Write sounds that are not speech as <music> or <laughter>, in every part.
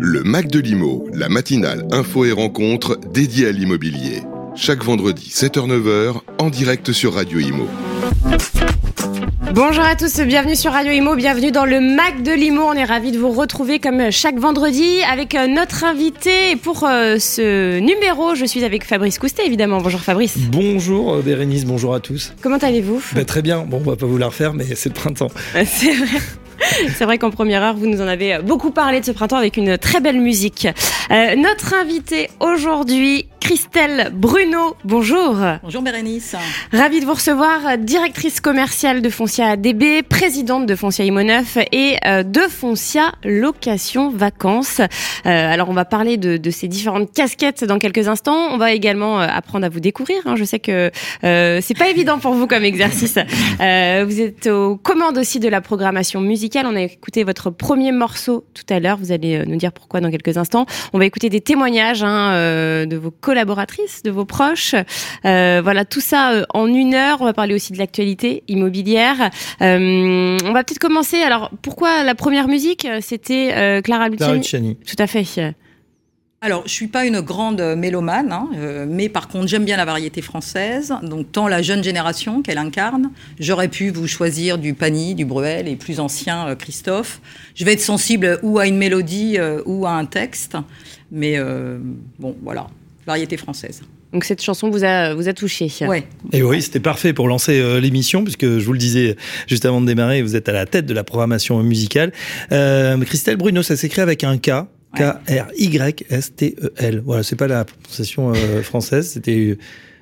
Le Mac de l'Imo, la matinale info et rencontre dédiée à l'immobilier. Chaque vendredi 7h-9h en direct sur Radio Imo. Bonjour à tous, bienvenue sur Radio Imo, bienvenue dans le Mac de l'Imo. On est ravis de vous retrouver comme chaque vendredi avec euh, notre invité. Et pour euh, ce numéro, je suis avec Fabrice Coustet, évidemment. Bonjour Fabrice. Bonjour euh, Bérénice, bonjour à tous. Comment allez-vous? Bah, Très bien, bon, on va pas vous la refaire, mais c'est le printemps. <laughs> C'est vrai. <laughs> C'est vrai qu'en première heure, vous nous en avez beaucoup parlé de ce printemps avec une très belle musique. Euh, notre invité aujourd'hui, Christelle Bruno. Bonjour. Bonjour Bérénice. Ravie de vous recevoir, directrice commerciale de Foncia DB, présidente de Foncia Imo 9 et euh, de Foncia Location Vacances. Euh, alors on va parler de, de, ces différentes casquettes dans quelques instants. On va également apprendre à vous découvrir. Hein. Je sais que c'est pas évident pour vous comme exercice. vous êtes aux commandes aussi de la programmation musicale. On a écouté votre premier morceau tout à l'heure. Vous allez nous dire pourquoi dans quelques instants. On va écouter des témoignages hein, de vos collaboratrices, de vos proches. Euh, voilà, tout ça euh, en une heure. On va parler aussi de l'actualité immobilière. Euh, on va peut-être commencer. Alors, pourquoi la première musique? C'était Clara Luciani. Tout à fait. Alors, je suis pas une grande mélomane, hein, mais par contre, j'aime bien la variété française. Donc, tant la jeune génération qu'elle incarne, j'aurais pu vous choisir du Pani, du Bruel et plus ancien Christophe. Je vais être sensible ou à une mélodie ou à un texte, mais bon, voilà variété française. Donc cette chanson vous a, vous a touché. Ouais. Et oui, c'était parfait pour lancer euh, l'émission, puisque je vous le disais juste avant de démarrer, vous êtes à la tête de la programmation musicale. Euh, Christelle Bruno, ça s'écrit avec un K. K-R-Y-S-T-E-L. Voilà, c'est pas la prononciation euh, française, c'était.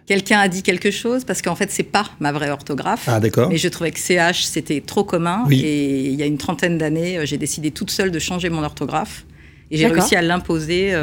Quelqu'un a dit quelque chose parce qu'en fait c'est pas ma vraie orthographe. Ah d'accord. Mais je trouvais que CH c'était trop commun et il y a une trentaine d'années j'ai décidé toute seule de changer mon orthographe et j'ai réussi à l'imposer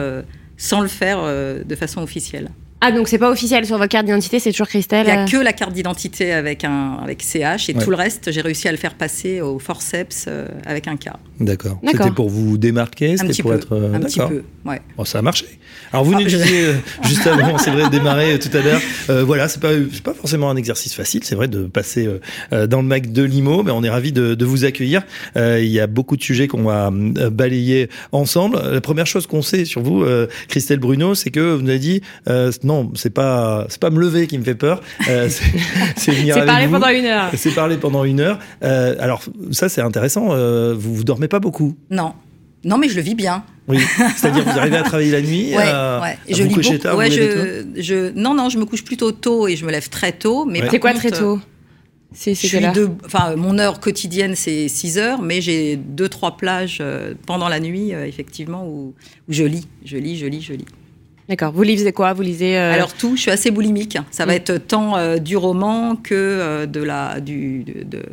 sans le faire euh, de façon officielle. Ah, donc c'est pas officiel sur votre carte d'identité, c'est toujours Christelle Il n'y a euh que la carte d'identité avec, un, avec CH et tout le reste, j'ai réussi à le faire passer au forceps euh, avec un K. D'accord. C'était pour vous démarquer C'était pour peu, être. un petit peu, ouais. Bon, ça a marché. Alors vous ah, nous disiez juste avant, c'est vrai, <laughs> démarrer tout à l'heure. voilà, c'est pas, pas forcément un exercice facile, c'est vrai, de passer dans le Mac de Limo, mais on est ravis de, de vous accueillir. il y a beaucoup de sujets qu'on va balayer ensemble. La première chose qu'on sait sur vous, Christelle Bruno, c'est que vous nous avez dit non, c'est pas pas me lever qui me fait peur. Euh, <laughs> c'est venir C'est parler pendant une heure. C'est parler pendant une heure. Euh, alors ça c'est intéressant. Euh, vous vous dormez pas beaucoup Non. Non, mais je le vis bien. Oui, c'est-à-dire vous arrivez à travailler la nuit, ouais, ouais. je vous coucher tard, ouais, je, je, non, non, je me couche plutôt tôt et je me lève très tôt. Mais c'est quoi très tôt c'est de, enfin, mon heure quotidienne, c'est 6 heures, mais j'ai deux, trois plages pendant la nuit, effectivement, où, où, je lis, je lis, je lis, je lis. D'accord. Vous lisez quoi? Vous lisez euh, Alors tout. Je suis assez boulimique. Ça va mm. être tant euh, du roman que euh, de la du de,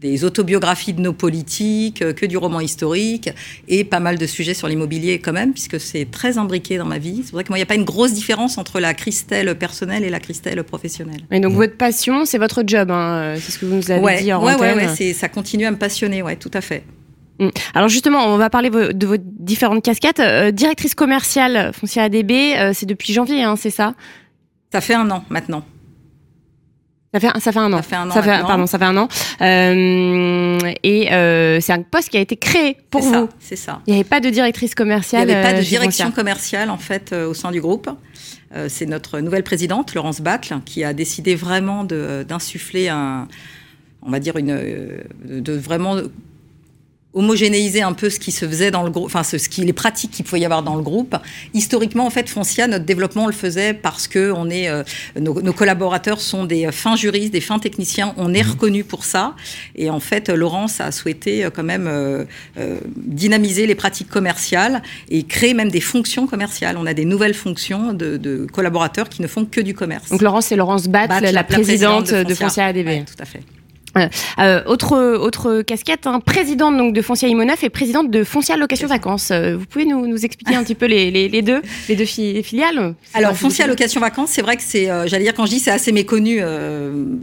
des autobiographies de nos politiques, que du roman historique et pas mal de sujets sur l'immobilier quand même, puisque c'est très imbriqué dans ma vie. C'est vrai que moi, il n'y a pas une grosse différence entre la Christelle personnelle et la Christelle professionnelle. Et donc votre passion, c'est votre job, hein, c'est ce que vous nous avez dit en ouais, ouais, ouais, ça continue à me passionner, ouais, tout à fait. Mm. Alors justement, on va parler de vos différentes casquettes. Euh, directrice commerciale Foncia ADB, euh, c'est depuis janvier, hein, c'est ça? Ça fait un an maintenant. Ça fait, ça fait un an. Ça fait un an. Ça fait, pardon, ça fait un an. Euh, et euh, c'est un poste qui a été créé pour vous. C'est ça. Il n'y avait pas de directrice commerciale. Il n'y avait pas de direction commerciale en fait au sein du groupe. c'est notre nouvelle présidente, Laurence Batle, qui a décidé vraiment d'insuffler un, on va dire une, de vraiment homogénéiser un peu ce qui se faisait dans le groupe, enfin ce, qui les pratiques qu'il pouvait y avoir dans le groupe. Historiquement, en fait, Foncia, notre développement, on le faisait parce que on est, euh, nos, collaborateurs sont des fins juristes, des fins techniciens. On est mmh. reconnus pour ça. Et en fait, Laurence a souhaité euh, quand même euh, dynamiser les pratiques commerciales et créer même des fonctions commerciales. On a des nouvelles fonctions de, collaborateurs qui ne font que du commerce. Donc Laurence, c'est Laurence Batt, la, présidente, de Foncia, ADB. tout à fait. Euh, autre, autre casquette, hein, présidente donc de Foncia Imonaf et présidente de Foncia Location Vacances. Euh, vous pouvez nous, nous expliquer un petit peu les, les, deux, les deux filiales? Alors Foncia Location Vacances, c'est vrai que c'est, euh, j'allais dire quand je dis c'est assez méconnu.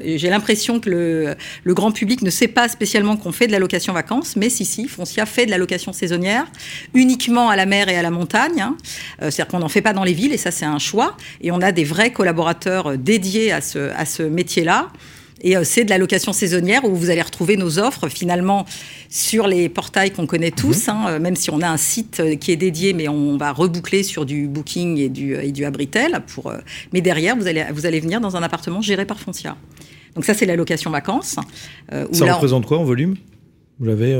j'ai l'impression que le, le, grand public ne sait pas spécialement qu'on fait de la location vacances, mais si si, Foncia fait de la location saisonnière uniquement à la mer et à la montagne. Hein. C'est-à-dire qu'on n'en fait pas dans les villes et ça c'est un choix. Et on a des vrais collaborateurs dédiés à ce, à ce métier-là. Et c'est de la location saisonnière où vous allez retrouver nos offres finalement sur les portails qu'on connaît tous, mhm. hein, même si on a un site qui est dédié, mais on va reboucler sur du Booking et du, et du Abritel. Pour, mais derrière, vous allez, vous allez venir dans un appartement géré par Foncia. Donc ça, c'est la location vacances. ça représente quoi en volume? Vous l'avez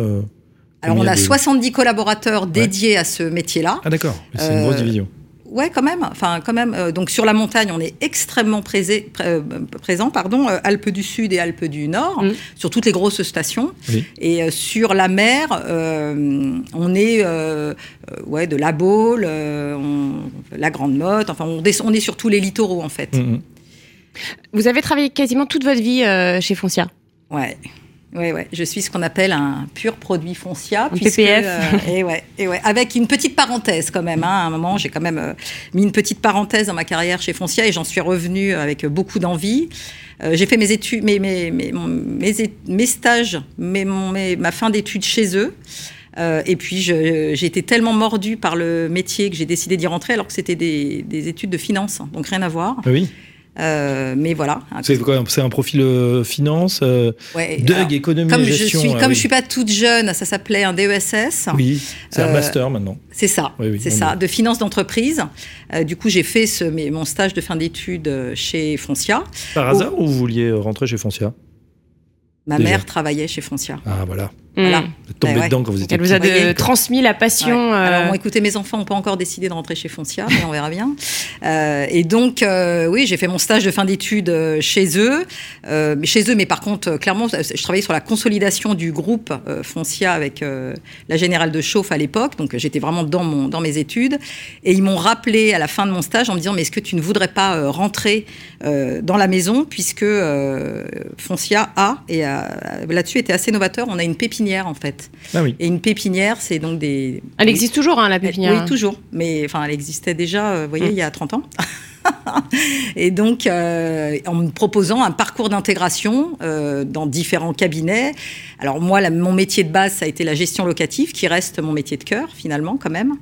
alors, on a 70 collaborateurs dédiés à ce métier-là. Ah, d'accord. C'est une grosse euh, division. Ouais, quand même. Enfin, quand même. Euh, donc sur la montagne, on est extrêmement présé, euh, présent, pardon, Alpes du Sud et Alpes du Nord, mm. sur toutes les grosses stations. Et sur la mer, on est ouais de la Baule, la Grande Motte. Enfin, on, on, est sur tous les littoraux en fait. Mm, mm. Vous avez travaillé quasiment toute votre vie chez Foncia? Ouais. Oui, ouais. je suis ce qu'on appelle un pur produit foncia. PPF. Euh, et ouais, et ouais, avec une petite parenthèse quand même. Hein. À un moment, j'ai quand même euh, mis une petite parenthèse dans ma carrière chez Foncia et j'en suis revenue avec beaucoup d'envie. Euh, j'ai fait mes études, mes, mes, mes, mes stages, ma fin d'études chez eux. et puis j'ai été tellement mordue par le métier que j'ai décidé d'y rentrer alors que c'était des, des, études de finance, donc rien à voir. Oui. Euh, mais voilà. C'est un profil euh, finance, euh, DUG, économie comme gestion. Je suis, comme je suis pas toute jeune, ça s'appelait un DESS. Oui, c'est un master maintenant. C'est ça, c'est ça, de finance d'entreprise. du coup, j'ai fait ce, mon stage de fin d'études chez Foncia. Par hasard ou vous vouliez rentrer chez Foncia? Ma mère travaillait chez Foncia. Ah voilà. Voilà. Tombé dedans quand vous étiez Elle vous a transmis la passion. Alors, bon, écoutez, mes enfants n'ont pas encore décidé de rentrer chez Foncia, mais on verra bien. Euh, et donc, euh, oui, j'ai fait mon stage de fin d'études euh, chez eux. mais chez eux, mais par contre, clairement, je travaillais sur la consolidation du groupe Foncia avec la Générale de Chauffe à l'époque. Donc, j'étais vraiment dans, mon, dans mes études. Et ils m'ont rappelé à la fin de mon stage en me disant, mais est-ce que tu ne voudrais pas rentrer dans la maison, puisque Foncia a, et là-dessus était assez novateur, on a une pépinière en fait. Ah oui. Et une pépinière, c'est donc des. Elle existe toujours, hein, la pépinière Oui, toujours. Mais enfin, elle existait déjà, euh, vous voyez, mm. il y a 30 ans. <laughs> et donc, euh, en me proposant un parcours d'intégration euh, dans différents cabinets. Alors moi, mon métier de base, ça a été la gestion locative, qui reste mon métier de cœur, finalement, quand même.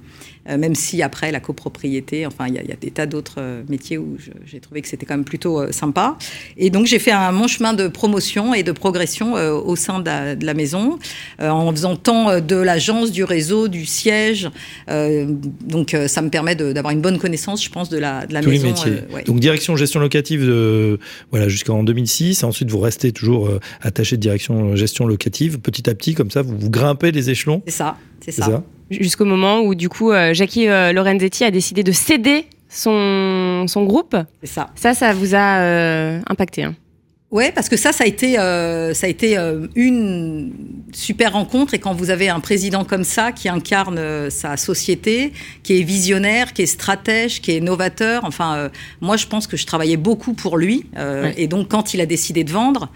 Euh, même si après la copropriété, enfin il y, a des tas d'autres euh, métiers où j'ai trouvé que c'était quand même plutôt euh, sympa. Et donc j'ai fait un mon chemin de promotion et de progression au sein de la, maison, en faisant tant de l'agence, du réseau, du siège. donc ça me permet d'avoir une bonne connaissance, je pense, de la, de la Tous maison. Les métiers. Donc direction gestion locative de, voilà, jusqu'en 2006. Ensuite vous restez toujours attaché de direction gestion locative. Petit à petit, comme ça, vous, vous grimpez les échelons. C'est ça, c'est ça jusqu'au moment où du coup euh, Jackie euh, Lorenzetti a décidé de céder son, son groupe. C'est ça. Ça, ça vous a euh, impacté. Hein. Ouais, parce que ça, ça a été, ça a été une super rencontre. Et quand vous avez un président comme ça, qui incarne sa société, qui est visionnaire, qui est stratège, qui est novateur, enfin, moi, je pense que je travaillais beaucoup pour lui. Et donc, quand il a décidé de vendre,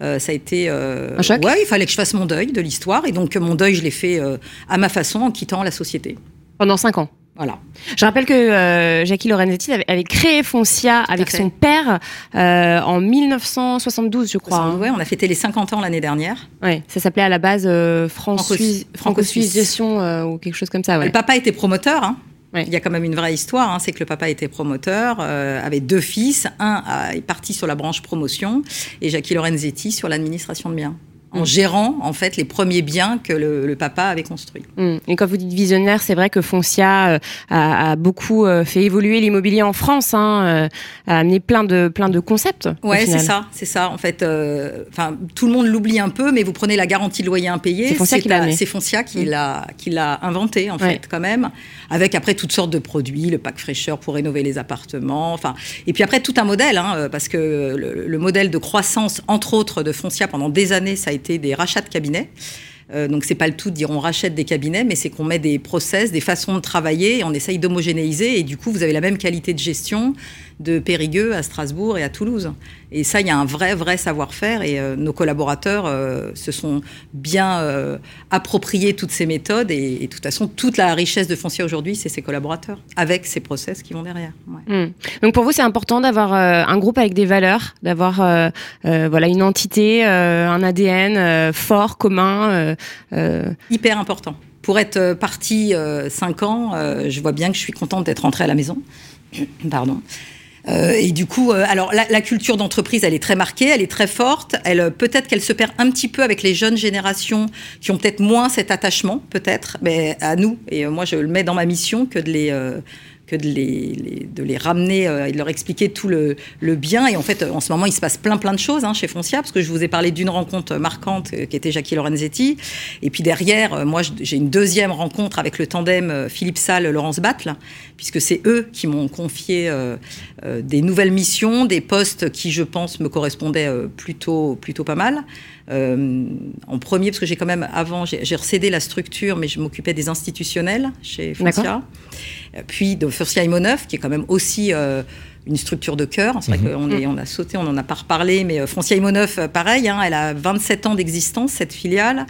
euh, ça a été. Euh, un choc Ouais, il fallait que je fasse mon deuil de l'histoire. Et donc, mon deuil, je l'ai fait euh, à ma façon en quittant la société. Pendant cinq ans voilà. Je rappelle que Jackie Lorenzetti avait, créé Foncia avec son père en 1972, je crois. Hein. Oui, on a fêté les 50 ans l'année dernière. Ouais, ça s'appelait à la base France-Suisse Gestion ou quelque chose comme ça. Ouais. Le papa était promoteur. Hein. Il y a quand même une vraie histoire, hein, c'est que le papa était promoteur, euh, avait deux fils, un est parti sur la branche promotion et Jackie Lorenzetti sur l'administration de biens en gérant en fait les premiers biens que le, papa avait construits. Mm. Et quand vous dites visionnaire, c'est vrai que Foncia euh, a, beaucoup euh, fait évoluer l'immobilier en France, hein, a amené plein de plein de concepts. Ouais, c'est ça, c'est ça. En fait, enfin tout le monde l'oublie un peu, mais vous prenez la garantie de loyer impayé. C'est Foncia qui l'a. C'est Foncia qui mm. l'a qui l'a inventé en fait quand même avec après toutes sortes de produits, le pack fraîcheur pour rénover les appartements, enfin, et puis après tout un modèle, hein, euh, parce que le, modèle de croissance, entre autres, de Foncia pendant des années, ça a été des rachats de cabinets. Euh, donc c'est pas le tout de dire on rachète des cabinets, mais c'est qu'on met des process, des façons de travailler, on essaye d'homogénéiser, et du coup vous avez la même qualité de gestion de Périgueux à Strasbourg et à Toulouse. Et ça, il y a un vrai, vrai savoir-faire et euh, nos collaborateurs euh, se sont bien euh, appropriés toutes ces méthodes et, de toute façon, toute la richesse de foncier aujourd'hui, c'est ces collaborateurs avec ces process qui vont derrière. Hmm. Donc pour vous, c'est important d'avoir un groupe avec des valeurs, d'avoir voilà une entité, un ADN fort, commun. Hyper important. Pour être parti cinq ans, je vois bien que je suis contente d'être rentrée à la maison. Pardon. Euh, et du coup, euh, alors la, la culture d'entreprise, elle est très marquée, elle est très forte. Elle euh, peut-être qu'elle se perd un petit peu avec les jeunes générations qui ont peut-être moins cet attachement, peut-être, mais à nous. Et euh, moi, je le mets dans ma mission que de les euh, de les, ramener euh, et de leur expliquer tout le, bien. Et en fait, en ce moment, il se passe plein plein de choses hein, chez Foncia, parce que je vous ai parlé d'une rencontre marquante euh, qui était Jackie Lorenzetti. Et puis derrière, euh, moi, j'ai une deuxième rencontre avec le tandem euh, Philippe Salle, Laurence Battle, puisque c'est eux qui m'ont confié euh, euh, des nouvelles missions, des postes qui, je pense, me correspondaient euh, plutôt, plutôt pas mal. Euh, en premier, parce que j'ai quand même, avant, j'ai recédé la structure, mais je m'occupais des institutionnels chez Foncia. Euh, Puis de Foncia Imo 9, qui est quand même aussi euh, une structure de cœur. C'est vrai qu'on est- on a sauté, on n'en a pas reparlé, mais euh, Foncia Imo 9, euh, pareil, hein, elle a 27 ans d'existence, cette filiale.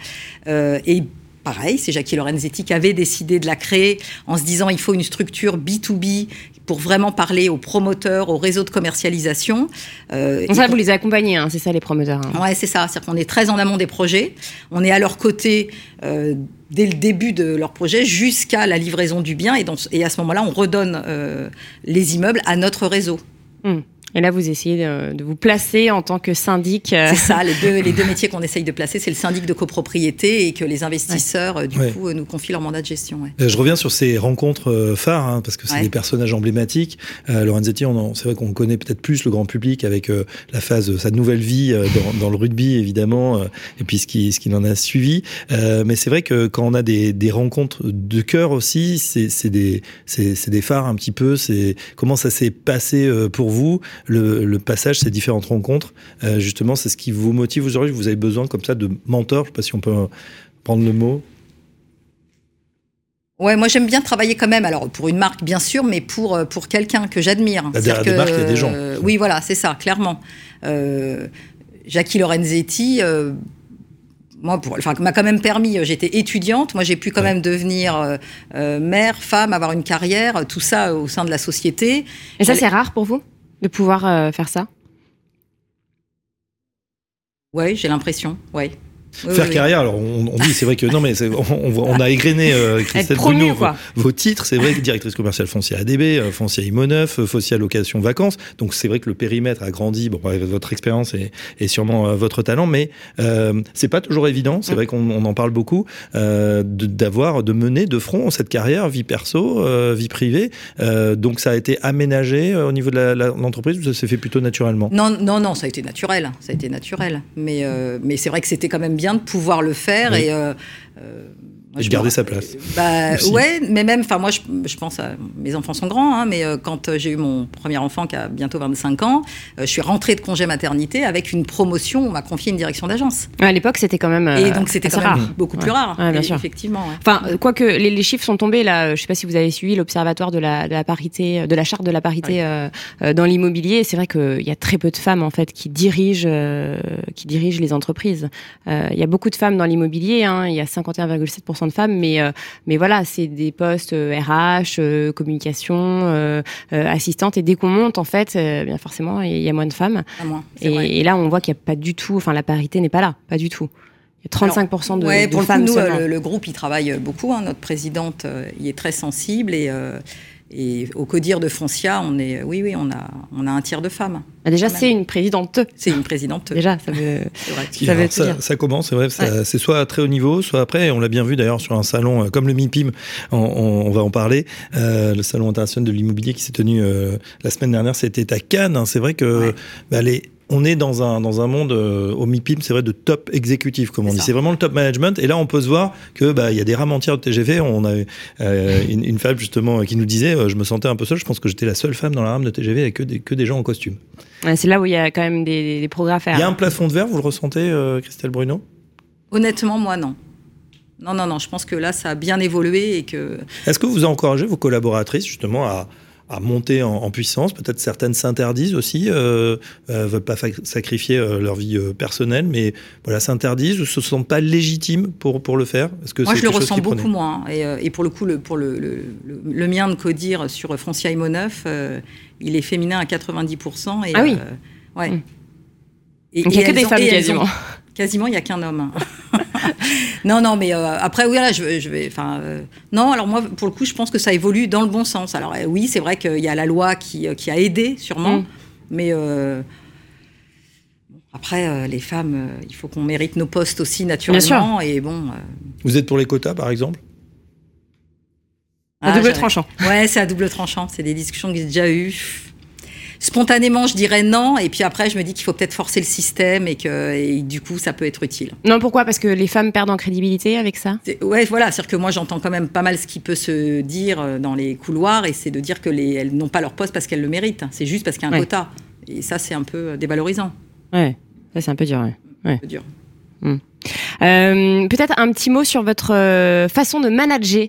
Euh, et pareil, c'est Jackie Lorenzetti qui avait décidé de la créer en se disant il faut une structure B2B pour vraiment parler aux promoteurs, aux réseaux de commercialisation. Euh, ça, vous les accompagnez, hein, c'est ça les promoteurs. hein. Ouais, c'est ça. C'est-à-dire qu'on est très en amont des projets. On est à leur côté euh, dès le début de leur projet jusqu'à la livraison du bien. Et, dans ce- et à ce moment-là, on redonne euh, les immeubles à notre réseau. Hmm. Et là, vous essayez de, de vous placer en tant que syndic. euh, C'est ça, les deux, les deux <laughs> métiers qu'on essaye de placer, c'est le syndic de copropriété et que les investisseurs, euh, du Ouais. coup, euh, nous confient leur mandat de gestion. ouais. Je reviens sur ces rencontres phares, hein, parce que c'est Ouais. des personnages emblématiques. Euh, Lorenzetti, on en- c'est vrai qu'on connaît peut-être plus le grand public avec euh, la phase de sa nouvelle vie euh, dans, dans le rugby, évidemment, euh, et puis ce qui, ce qui en a suivi. Euh, mais c'est vrai que quand on a des, des rencontres de cœur aussi, c'est c'est des, c'est c'est des phares un petit peu. C'est comment ça s'est passé euh, pour vous, le, le passage, ces différentes rencontres. Euh, justement, c'est ce qui vous motive aujourd'hui. Vous avez besoin comme ça de mentors. Je sais pas si on peut euh, prendre le mot. Ouais, moi j'aime bien travailler quand même. Alors pour une marque bien sûr, mais pour euh, pour quelqu'un que j'admire. Bah, derrière C'est-à-dire des marques, il y a des gens. euh, oui, voilà, c'est ça, clairement. Euh, Jackie Lorenzetti. euh, moi, pour, enfin, m'a quand même permis. J'étais étudiante. Moi, j'ai pu quand Ouais. même devenir mère, femme, avoir une carrière, tout ça au sein de la société. Et ça, c'est rare pour vous? De pouvoir euh, faire ça? Ouais, j'ai l'impression. Ouais. Oui, Faire oui, carrière, alors on, on dit, c'est vrai que non, mais on, a égrené euh, Christelle Bruno vos, vos titres. C'est vrai que directrice commerciale foncière ADB, euh, foncière Imo 9, euh, foncière location vacances. Donc c'est vrai que le périmètre a grandi. Bon, avec votre expérience et, et sûrement votre talent, mais c'est pas toujours évident. C'est Mm. vrai qu'on on en parle beaucoup de- d'avoir, de mener de front cette carrière, vie perso, vie privée. Donc ça a été aménagé au niveau de l'entreprise ou ça s'est fait plutôt naturellement? Non, non, non, ça a été naturel. Ça a été naturel. Mais, mais c'est vrai que c'était quand même bien de pouvoir le faire Oui. et. Euh, euh, Et je de garder sa place. Bah <laughs> Aussi. ouais, mais même, enfin moi, je, je pense à mes enfants sont grands, hein, mais euh, quand euh, j'ai eu mon premier enfant qui a bientôt 25 ans, euh, je suis rentrée de congé maternité avec une promotion. On m'a confié une direction d'agence. À l'époque, c'était quand même. euh, et donc c'était quand même rare. beaucoup plus Ouais. rare. Ouais, bien Et sûr. Effectivement. ouais. Enfin, euh, quoique les, les chiffres sont tombés là, euh, je sais pas si vous avez suivi l'observatoire de la, de la parité, euh, de la charte de la parité euh, euh, dans l'immobilier. C'est vrai qu'il y a très peu de femmes en fait qui dirigent, euh, qui dirigent les entreprises. Euh, Il y a beaucoup de femmes dans l'immobilier. Hein, il y a 51,7% de femmes, mais euh, mais voilà, c'est des postes RH, euh, communication, euh, euh, assistante. Et dès qu'on monte, en fait, bien forcément, il y a moins de femmes. À moins. Et, et là, on voit qu'il n'y a pas du tout. Enfin, la parité n'est pas là, pas du tout. Il y a 35% de, ouais, de pour le coup, femmes nous, seulement. euh, le, le groupe, il travaille beaucoup. hein. Notre présidente euh, y est très sensible et, euh, et au CODIR de Foncia, on est, oui, oui, on a, on a un tiers de femmes. Bah, déjà, c'est une présidente. C'est une présidente. Déjà, ça veut. <laughs> Ça veut ça, dire. ça commence, c'est vrai, c'est soit à très haut niveau, soit après, on l'a bien vu d'ailleurs sur un salon euh, comme le MIPIM, on, on- on va en parler, euh, le salon international de l'immobilier qui s'est tenu euh, la semaine dernière, c'était à Cannes, hein. c'est vrai que Ouais. bah, les- on est dans un, dans un monde euh, au MIPIM, c'est vrai, de top exécutif, comme on dit. C'est vraiment le top management. Et là, on peut se voir que bah, il y a des rames entières de TGV. On a euh, une, une femme justement qui nous disait, euh, je me sentais un peu seule. Je pense que j'étais la seule femme dans la rame de TGV avec que des, que des gens en costume. Ouais, c'est là où il y a quand même des, des progrès à faire. Il y a un plafond de verre, vous le ressentez, euh, Christelle Bruno? Honnêtement, moi, non. Non, non, non. Je pense que là, ça a bien évolué et que. Est-ce que vous encouragez vos collaboratrices justement à, à monter en, en puissance Peut-être certaines s'interdisent aussi, euh, euh, veulent pas sacrifier euh, leur vie euh, personnelle, mais voilà, s'interdisent ou se sentent pas légitimes pour, pour le faire? Est-ce que Moi, c'est je le ressens beaucoup prenait moins. Et, euh, et pour le coup, le, pour le, le, le- le mien de Codir sur Foncia Imo 9, euh, il est féminin à 90%. Et, Ah oui. euh, ouais. Mm. Et, Donc, il n'y a que des ont- femmes quasiment. ont- Quasiment, il n'y a qu'un homme. <laughs> <laughs> non, non, mais euh, après, oui, là, je, vais. Enfin, euh, non, alors moi, pour le coup, je pense que ça évolue dans le bon sens. Alors, euh, oui, c'est vrai qu'il y a la loi qui, qui a aidé, sûrement, mm. mais. après, les femmes, il faut qu'on mérite nos postes aussi naturellement. Et bon. Vous êtes pour les quotas, par exemple? À double tranchant. Ouais, c'est à double tranchant. C'est des discussions que j'ai déjà eues spontanément, je dirais non. Et puis après, je me dis qu'il faut peut-être forcer le système et que du coup, ça peut être utile. Non, pourquoi? Parce que les femmes perdent en crédibilité avec ça? Ouais, voilà. C'est-à-dire que moi, j'entends quand même pas mal ce qui peut se dire euh, dans les couloirs et c'est de dire que les, elles n'ont pas leur poste parce qu'elles le méritent. C'est juste parce qu'il y a un quota. Et ça, c'est un peu euh, dévalorisant. Ouais, ça, c'est un peu dur. Ouais. Un peu dur. Hmm. Euh, peut-être un petit mot sur votre façon de manager.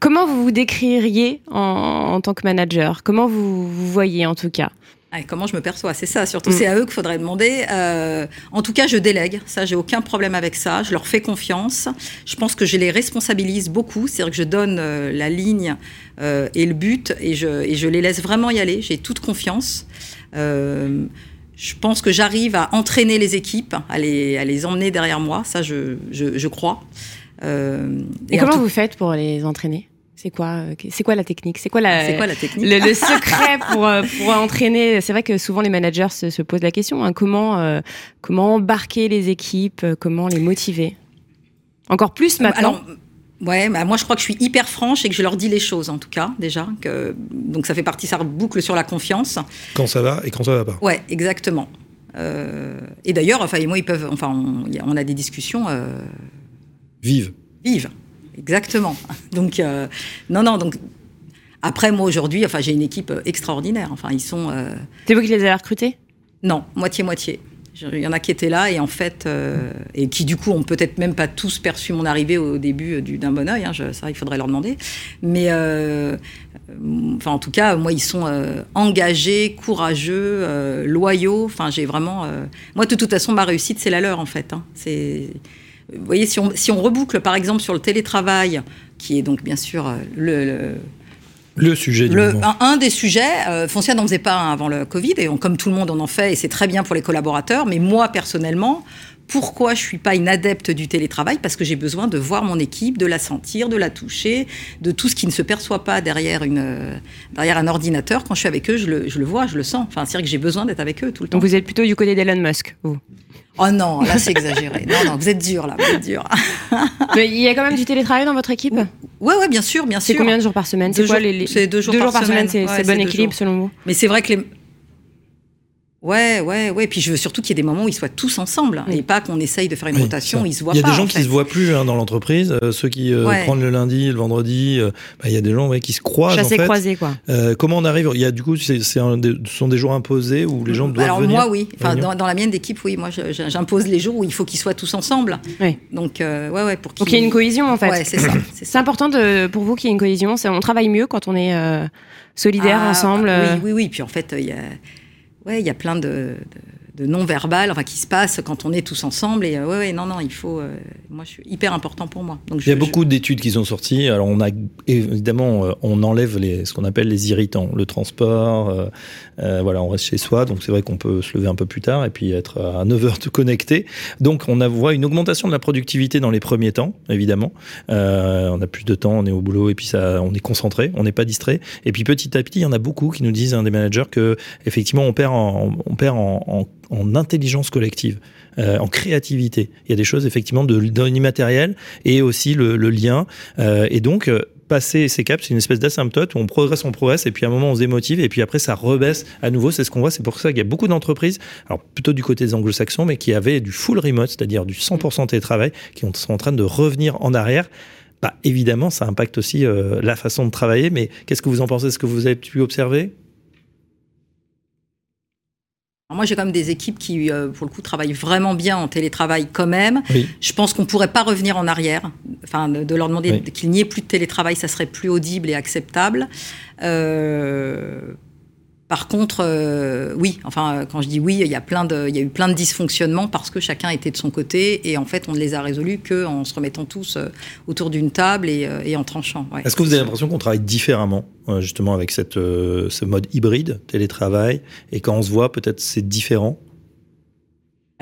Comment vous vous décririez en, tant que manager? Comment vous vous voyez en tout cas? Ah, comment je me perçois, c'est ça. Surtout, mm. c'est à eux qu'il faudrait demander. Euh, en tout cas, je délègue. Ça, j'ai aucun problème avec ça. Je leur fais confiance. Je pense que je les responsabilise beaucoup. C'est-à-dire que je donne euh, la ligne euh, et le but et je, et je les laisse vraiment y aller. J'ai toute confiance. je pense que j'arrive à entraîner les équipes, à les, à les emmener derrière moi. Ça, je, je, je crois. et, comment vous faites pour les entraîner? C'est quoi, euh, c'est quoi la technique? C'est quoi la, quoi la technique? le, secret pour, euh, pour entraîner? C'est vrai que souvent les managers se, posent la question hein, comment, euh, comment embarquer les équipes? Comment les motiver? Encore plus maintenant? Ouais, bah moi je crois que je suis hyper franche et que je leur dis les choses en tout cas déjà. Que, donc ça fait partie, ça boucle sur la confiance. Quand ça va et quand ça va pas. Ouais, exactement. et d'ailleurs, enfin, moi ils peuvent, enfin, on, a des discussions. vives. Vives. Exactement. <laughs> Donc, euh, non, non, donc. Après, moi, aujourd'hui, enfin, j'ai une équipe euh, extraordinaire. Enfin, ils sont. Euh, C'est vous qui les avez recrutés? Non, moitié-moitié. Il y en a qui étaient là et en fait, et qui du coup ont peut-être même pas tous perçu mon arrivée au début d'un bon oeil. Hein, ça, il faudrait leur demander. Mais enfin, en tout cas, moi, ils sont engagés, courageux, loyaux. Enfin, j'ai vraiment. moi, de toute façon, ma réussite, c'est la leur en fait. Hein. C'est vous voyez, si on, si on, reboucle par exemple sur le télétravail, qui est donc bien sûr euh, le, le sujet du le, un, des sujets, euh, Foncia n'en faisait pas un avant le Covid, et comme tout le monde on en fait, et c'est très bien pour les collaborateurs, mais moi personnellement, pourquoi je suis pas une adepte du télétravail Parce que j'ai besoin de voir mon équipe, de la sentir, de la toucher, de tout ce qui ne se perçoit pas derrière, une, derrière un ordinateur. Quand je suis avec eux, je le, je le vois, je le sens. Enfin, c'est vrai que j'ai besoin d'être avec eux tout le temps. Donc vous êtes plutôt du côté d'Elon Musk, vous? Oh non, là c'est exagéré. non, non, vous êtes dur là, vous êtes dur. <laughs> Mais il y a quand même du télétravail dans votre équipe? Ouais, ouais, bien sûr, bien sûr. C'est combien de jours par semaine? C'est quoi les, C'est deux jours, par, semaine. c'est bon équilibre selon vous? Mais c'est vrai que les Ouais, ouais, ouais. Puis je veux surtout qu'il y ait des moments où ils soient tous ensemble et pas qu'on essaye de faire une rotation, ils se voient pas. Il y a des gens qui se voient plus hein, dans l'entreprise. Euh, ceux qui euh, prennent le lundi, le vendredi, euh, bah, il y a des gens qui se croisent. Chassés en fait. croisés, quoi. comment on arrive? Il y a du coup, c'est, ce sont des jours imposés où les gens doivent Alors venir. moi, oui. Enfin, dans, la mienne d'équipe, oui. Moi, j'impose les jours où il faut qu'ils soient tous ensemble. Oui. Donc, ouais, ouais, pour qu'il y ait une cohésion, en fait. Ouais, <coughs> c'est ça. C'est important de, pour vous qu'il y ait une cohésion. On travaille mieux quand on est solidaires ah, ensemble. Oui, oui, oui. Puis en fait, il y a, ouais, il y a plein de de non-verbal, enfin qui se passe quand on est tous ensemble. Et euh, ouais, ouais, non, non, il faut. Euh, moi, je suis hyper important pour moi. Donc, il y a beaucoup d'études qui sont sorties. Alors, on a évidemment, euh, on enlève les, ce qu'on appelle les irritants, le transport. voilà, on reste chez soi, donc c'est vrai qu'on peut se lever un peu plus tard et puis être à 9 heures de connecté. Donc, on a, voit une augmentation de la productivité dans les premiers temps, évidemment. on a plus de temps, on est au boulot et puis ça, on est concentré, on n'est pas distrait. Et puis petit à petit, il y en a beaucoup qui nous disent, hein, des managers, que effectivement, on perd en, on perd en, en en intelligence collective, euh, en créativité. Il y a des choses effectivement de, l'immatériel et aussi le, lien. Euh, et donc, euh, passer ces caps, c'est une espèce d'asymptote où on progresse, on progresse, et puis à un moment on se démotive, et puis après ça rebaisse à nouveau. C'est ce qu'on voit. C'est pour ça qu'il y a beaucoup d'entreprises, alors plutôt du côté des anglo-saxons, mais qui avaient du full remote, c'est-à-dire du 100% télétravail, qui sont en train de revenir en arrière. Bah, évidemment, ça impacte aussi la façon de travailler, mais qu'est-ce que vous en pensez? Est-ce que vous avez pu observer? Moi, j'ai quand même des équipes qui, euh, pour le coup, travaillent vraiment bien en télétravail quand même. Je pense qu'on ne pourrait pas revenir en arrière. Enfin, de, leur demander qu'il n'y ait plus de télétravail, ça serait plus audible et acceptable. Euh, par contre, euh, oui, enfin, quand je dis oui, il y, a plein de, il y a eu plein de dysfonctionnements parce que chacun était de son côté et en fait, on ne les a résolus qu'en se remettant tous euh, autour d'une table et, euh, en tranchant. Est-ce que vous avez l'impression qu'on travaille différemment, justement, avec cette, ce mode hybride, télétravail, et quand on se voit, peut-être c'est différent?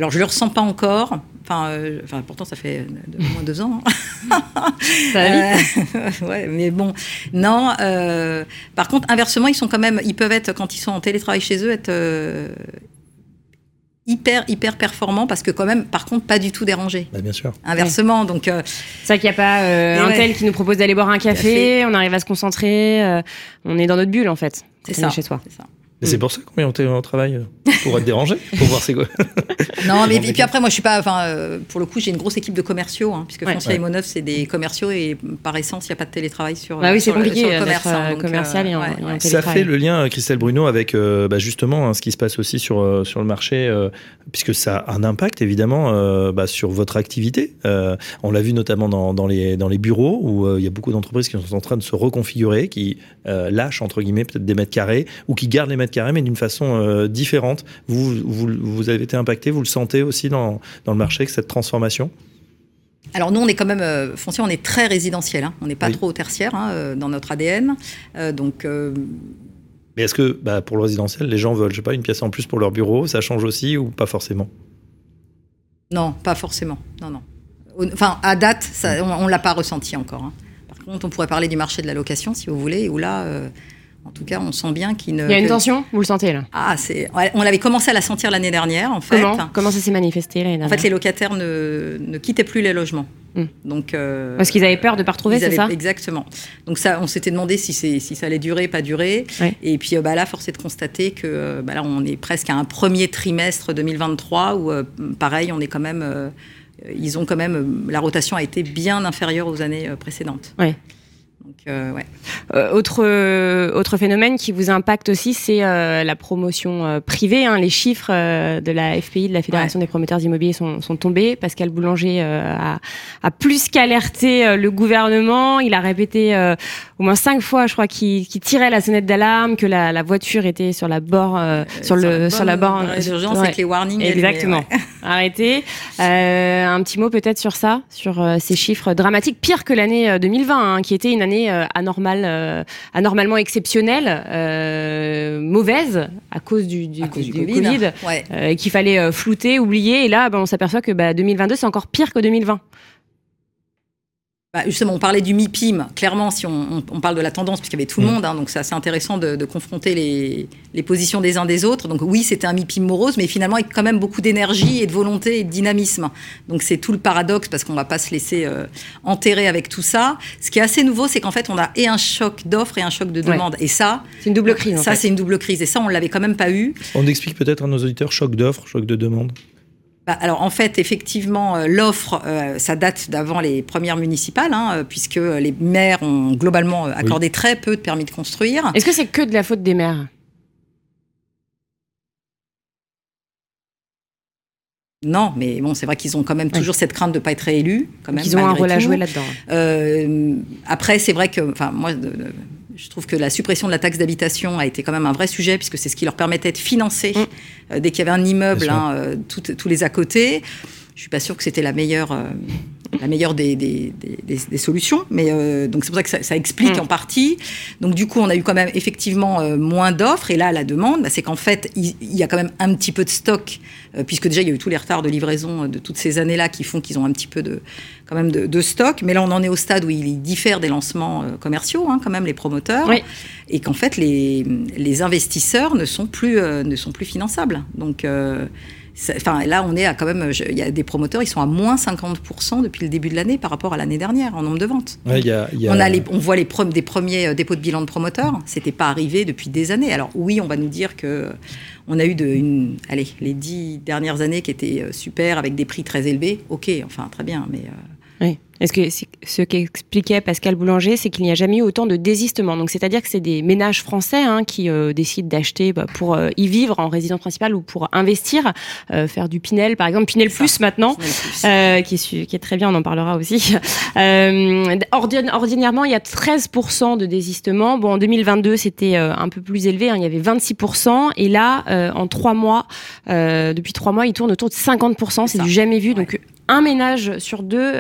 Alors, je le ressens pas encore. Enfin, euh, enfin pourtant, ça fait au moins deux ans. Hein. Ça va vite. Euh, <laughs> ouais, mais bon, non. euh, par contre, inversement, ils sont quand même, ils peuvent être quand ils sont en télétravail chez eux, être euh, hyper hyper performants parce que quand même, par contre, pas du tout dérangés. Bah, bien sûr. Inversement, donc euh, C'est vrai qu'il n'y a pas euh, un ouais. tel qui nous propose d'aller boire un café, on arrive à se concentrer, euh, on est dans notre bulle en fait. c'est ça. chez soi. c'est ça. Et c'est pour ça qu'on est en, télétravail travail euh, pour être dérangé, pour voir c'est quoi. <laughs> Non, mais et puis après, moi, je suis pas. Enfin, euh, pour le coup, j'ai une grosse équipe de commerciaux, hein, puisque Ouais. Foncia Ouais. et Monneuf, c'est des commerciaux et par essence, il n'y a pas de télétravail sur. Bah oui, c'est le- compliqué sur le commerce, hein, euh, donc, commercial euh, et en- ouais, et en ouais. télé- Ça fait le lien, euh, Christelle Bruno, avec euh, bah, justement hein, ce qui se passe aussi sur, euh, sur le marché, euh, puisque ça a un impact évidemment euh, bah, sur votre activité. Euh, on l'a vu notamment dans, dans, les, dans les bureaux où euh, il y a beaucoup d'entreprises qui sont en train de se reconfigurer, qui euh, lâchent entre guillemets peut-être des mètres carrés ou qui gardent les mètres carrés mais d'une façon euh, Vous, vous, vous avez été impacté, vous le sentez aussi dans, dans le marché, cette transformation? Alors nous, on est quand même euh, foncier, on est très résidentiel. hein. On n'est pas Oui. trop au tertiaire hein, euh, dans notre ADN. Euh, donc euh, Mais est-ce que bah, pour le résidentiel, les gens veulent, je sais pas, une pièce en plus pour leur bureau Ça change aussi ou pas forcément? Non, pas forcément. Non, non. Enfin, à date, ça, on, on l'a pas ressenti encore. hein. Par contre, on pourrait parler du marché de la location, si vous voulez, où là, en tout cas, on sent bien qu'il ne. Il y a une tension, vous le sentez là Ah, c'est. On l'avait commencé à la sentir l'année dernière, en fait. Comment? Comment ça s'est manifesté l'année En fait, les locataires ne, ne quittaient plus les logements. Hmm. Donc, euh, Parce qu'ils avaient peur de ne pas retrouver, c'est ça? Exactement. Donc ça, on s'était demandé si, si ça allait durer, pas durer. Ouais. Et puis euh, bah, là, force est de constater que euh, bah, là, on est presque à un premier trimestre 2023 où, euh, pareil, on est quand même, euh, ils ont quand même, la rotation a été bien inférieure aux années précédentes. Ouais. Donc euh, ouais. Euh, autre, euh, autre phénomène qui vous impacte aussi, c'est euh, la promotion euh, privée. hein. Les chiffres euh, de la FPI, de la Fédération des promoteurs immobiliers, sont, sont tombés. Pascal Boulanger euh, a, a plus qu'alerté euh, le gouvernement. Il a répété euh, au moins cinq fois, je crois, qu'il qu'il tirait la sonnette d'alarme, que la, la voiture était sur la borne, euh, sur, le, sur la borne. Ouais. avec les warnings. Exactement. ouais. <laughs> Arrêtez. Euh, un petit mot peut-être sur ça, sur euh, ces chiffres dramatiques, pire que l'année euh, 2020, hein, qui était une année euh, anormale, euh, anormalement exceptionnelle, euh, mauvaise à cause du, du, À cause du, du Covid. Covid, Ouais. euh, qu'il fallait euh, flouter, oublier. Et là, ben, on s'aperçoit que bah, 2022, c'est encore pire que 2020. Bah, justement, on parlait du MIPIM. Clairement, si on, on- on parle de la tendance, puisqu'il y avait tout le Mm. monde, hein, donc c'est assez intéressant de, de confronter les, les positions des uns des autres. Donc oui, c'était un MIPIM morose, mais finalement avec quand même beaucoup d'énergie et de volonté et de dynamisme. Donc c'est tout le paradoxe, parce qu'on va pas se laisser euh, enterrer avec tout ça. Ce qui est assez nouveau, c'est qu'en fait, on a et un choc d'offres et un choc de Ouais. demande. Et ça, C'est une double crise. en ça fait. c'est une double crise. Et ça, on l'avait quand même pas eu. On explique peut-être à nos auditeurs choc d'offres, choc de demande. Bah, alors en fait, effectivement, euh, l'offre, euh, ça date d'avant les premières municipales, hein, euh, puisque les maires ont globalement accordé très peu de permis de construire. Est-ce que c'est que de la faute des maires? Non, mais bon, c'est vrai qu'ils ont quand même toujours cette crainte de ne pas être réélus. Quand même, Ils ont un rôle à jouer là-dedans. Euh, après, c'est vrai que, enfin, moi, de- de- je trouve que la suppression de la taxe d'habitation a été quand même un vrai sujet, puisque c'est ce qui leur permettait de financer Mm. euh, dès qu'il y avait un immeuble, hein, euh, tout- tous les à côté. Je suis pas sûre que c'était la meilleure, euh, la meilleure des, des, des- des- solutions, mais euh, donc c'est pour ça que ça, ça explique Mm. en partie. Donc du coup, on a eu quand même effectivement euh, moins d'offres, et là, la demande, bah, c'est qu'en fait, il, il y a quand même un petit peu de stock, euh, puisque déjà il y a eu tous les retards de livraison euh, de toutes ces années-là qui font qu'ils ont un petit peu de, quand même de, de stock. Mais là, on en est au stade où ils diffèrent des lancements commerciaux, hein, quand même, les promoteurs. Oui. Et qu'en fait, les, les investisseurs ne sont plus, ne sont plus finançables. Donc, euh, enfin, là, on est à quand même. Il y a des promoteurs, ils sont à moins 50% depuis le début de l'année par rapport à l'année dernière en nombre de ventes. Ouais, il y a- il y a- On, a les- on voit les des premiers euh, dépôts de bilan de promoteurs. C'était pas arrivé depuis des années. Alors oui, on va nous dire que on a eu de, une, allez, les dix dernières années qui étaient euh, super avec des prix très élevés. Ok, enfin très bien, mais euh, Oui. Est-ce que ce qu'expliquait Pascal Boulanger, c'est qu'il n'y a jamais eu autant de désistements. Donc, c'est-à-dire que c'est des ménages français hein, qui euh, décident d'acheter bah, pour euh, y vivre en résidence principale ou pour investir, euh, faire du Pinel, par exemple, Pinel Ça. Plus maintenant. Pinel Plus. Qui, est, su- qui est très bien, on en parlera aussi. <laughs> Ordin- ordinairement, il y a 13% de désistements. Bon, en 2022, c'était un peu plus élevé, hein, il y avait 26%. Et là, en trois mois, depuis trois mois, il tourne autour de 50%. C'est du jamais vu. Ouais. Donc, un ménage sur deux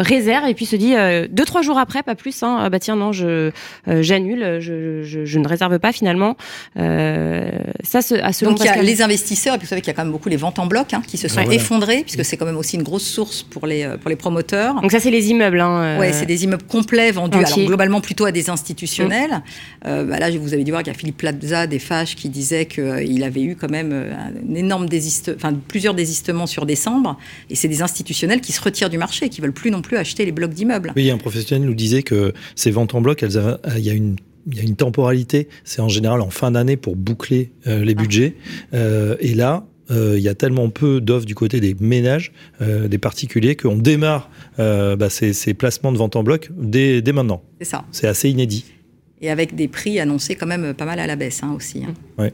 réserve et puis se dit deux trois jours après, pas plus. Hein, bah tiens non, je j'annule, je, je, je, ne réserve pas finalement. ça, à selon Donc il y a les investisseurs, et puis vous savez qu'il y a quand même beaucoup les ventes en bloc hein, qui se sont effondrées, puisque c'est quand même aussi une grosse source pour les pour les promoteurs. Donc ça c'est les immeubles. Hein, ouais, c'est des immeubles complets vendus alors, globalement plutôt à des institutionnels. Mmh. Euh, bah là, vous avez dû voir qu'il y a Philippe Plaza des Fâches qui disait qu'il avait eu quand même euh, un énorme désiste, enfin plusieurs désistements sur décembre. Et c'est des institutionnels qui se retirent du marché, qui veulent plus non plus acheter les blocs d'immeubles. Oui, un professionnel nous disait que ces ventes en bloc, elles il y a une il y a une temporalité, c'est en général en fin d'année pour boucler euh, les ah. budgets. et là, il y a tellement peu d'offres du côté des ménages, des particuliers, qu'on démarre bah, ces, ces, placements de vente en bloc dès, dès maintenant. C'est ça. C'est assez inédit et avec des prix annoncés quand même pas mal à la baisse hein, aussi. Hein.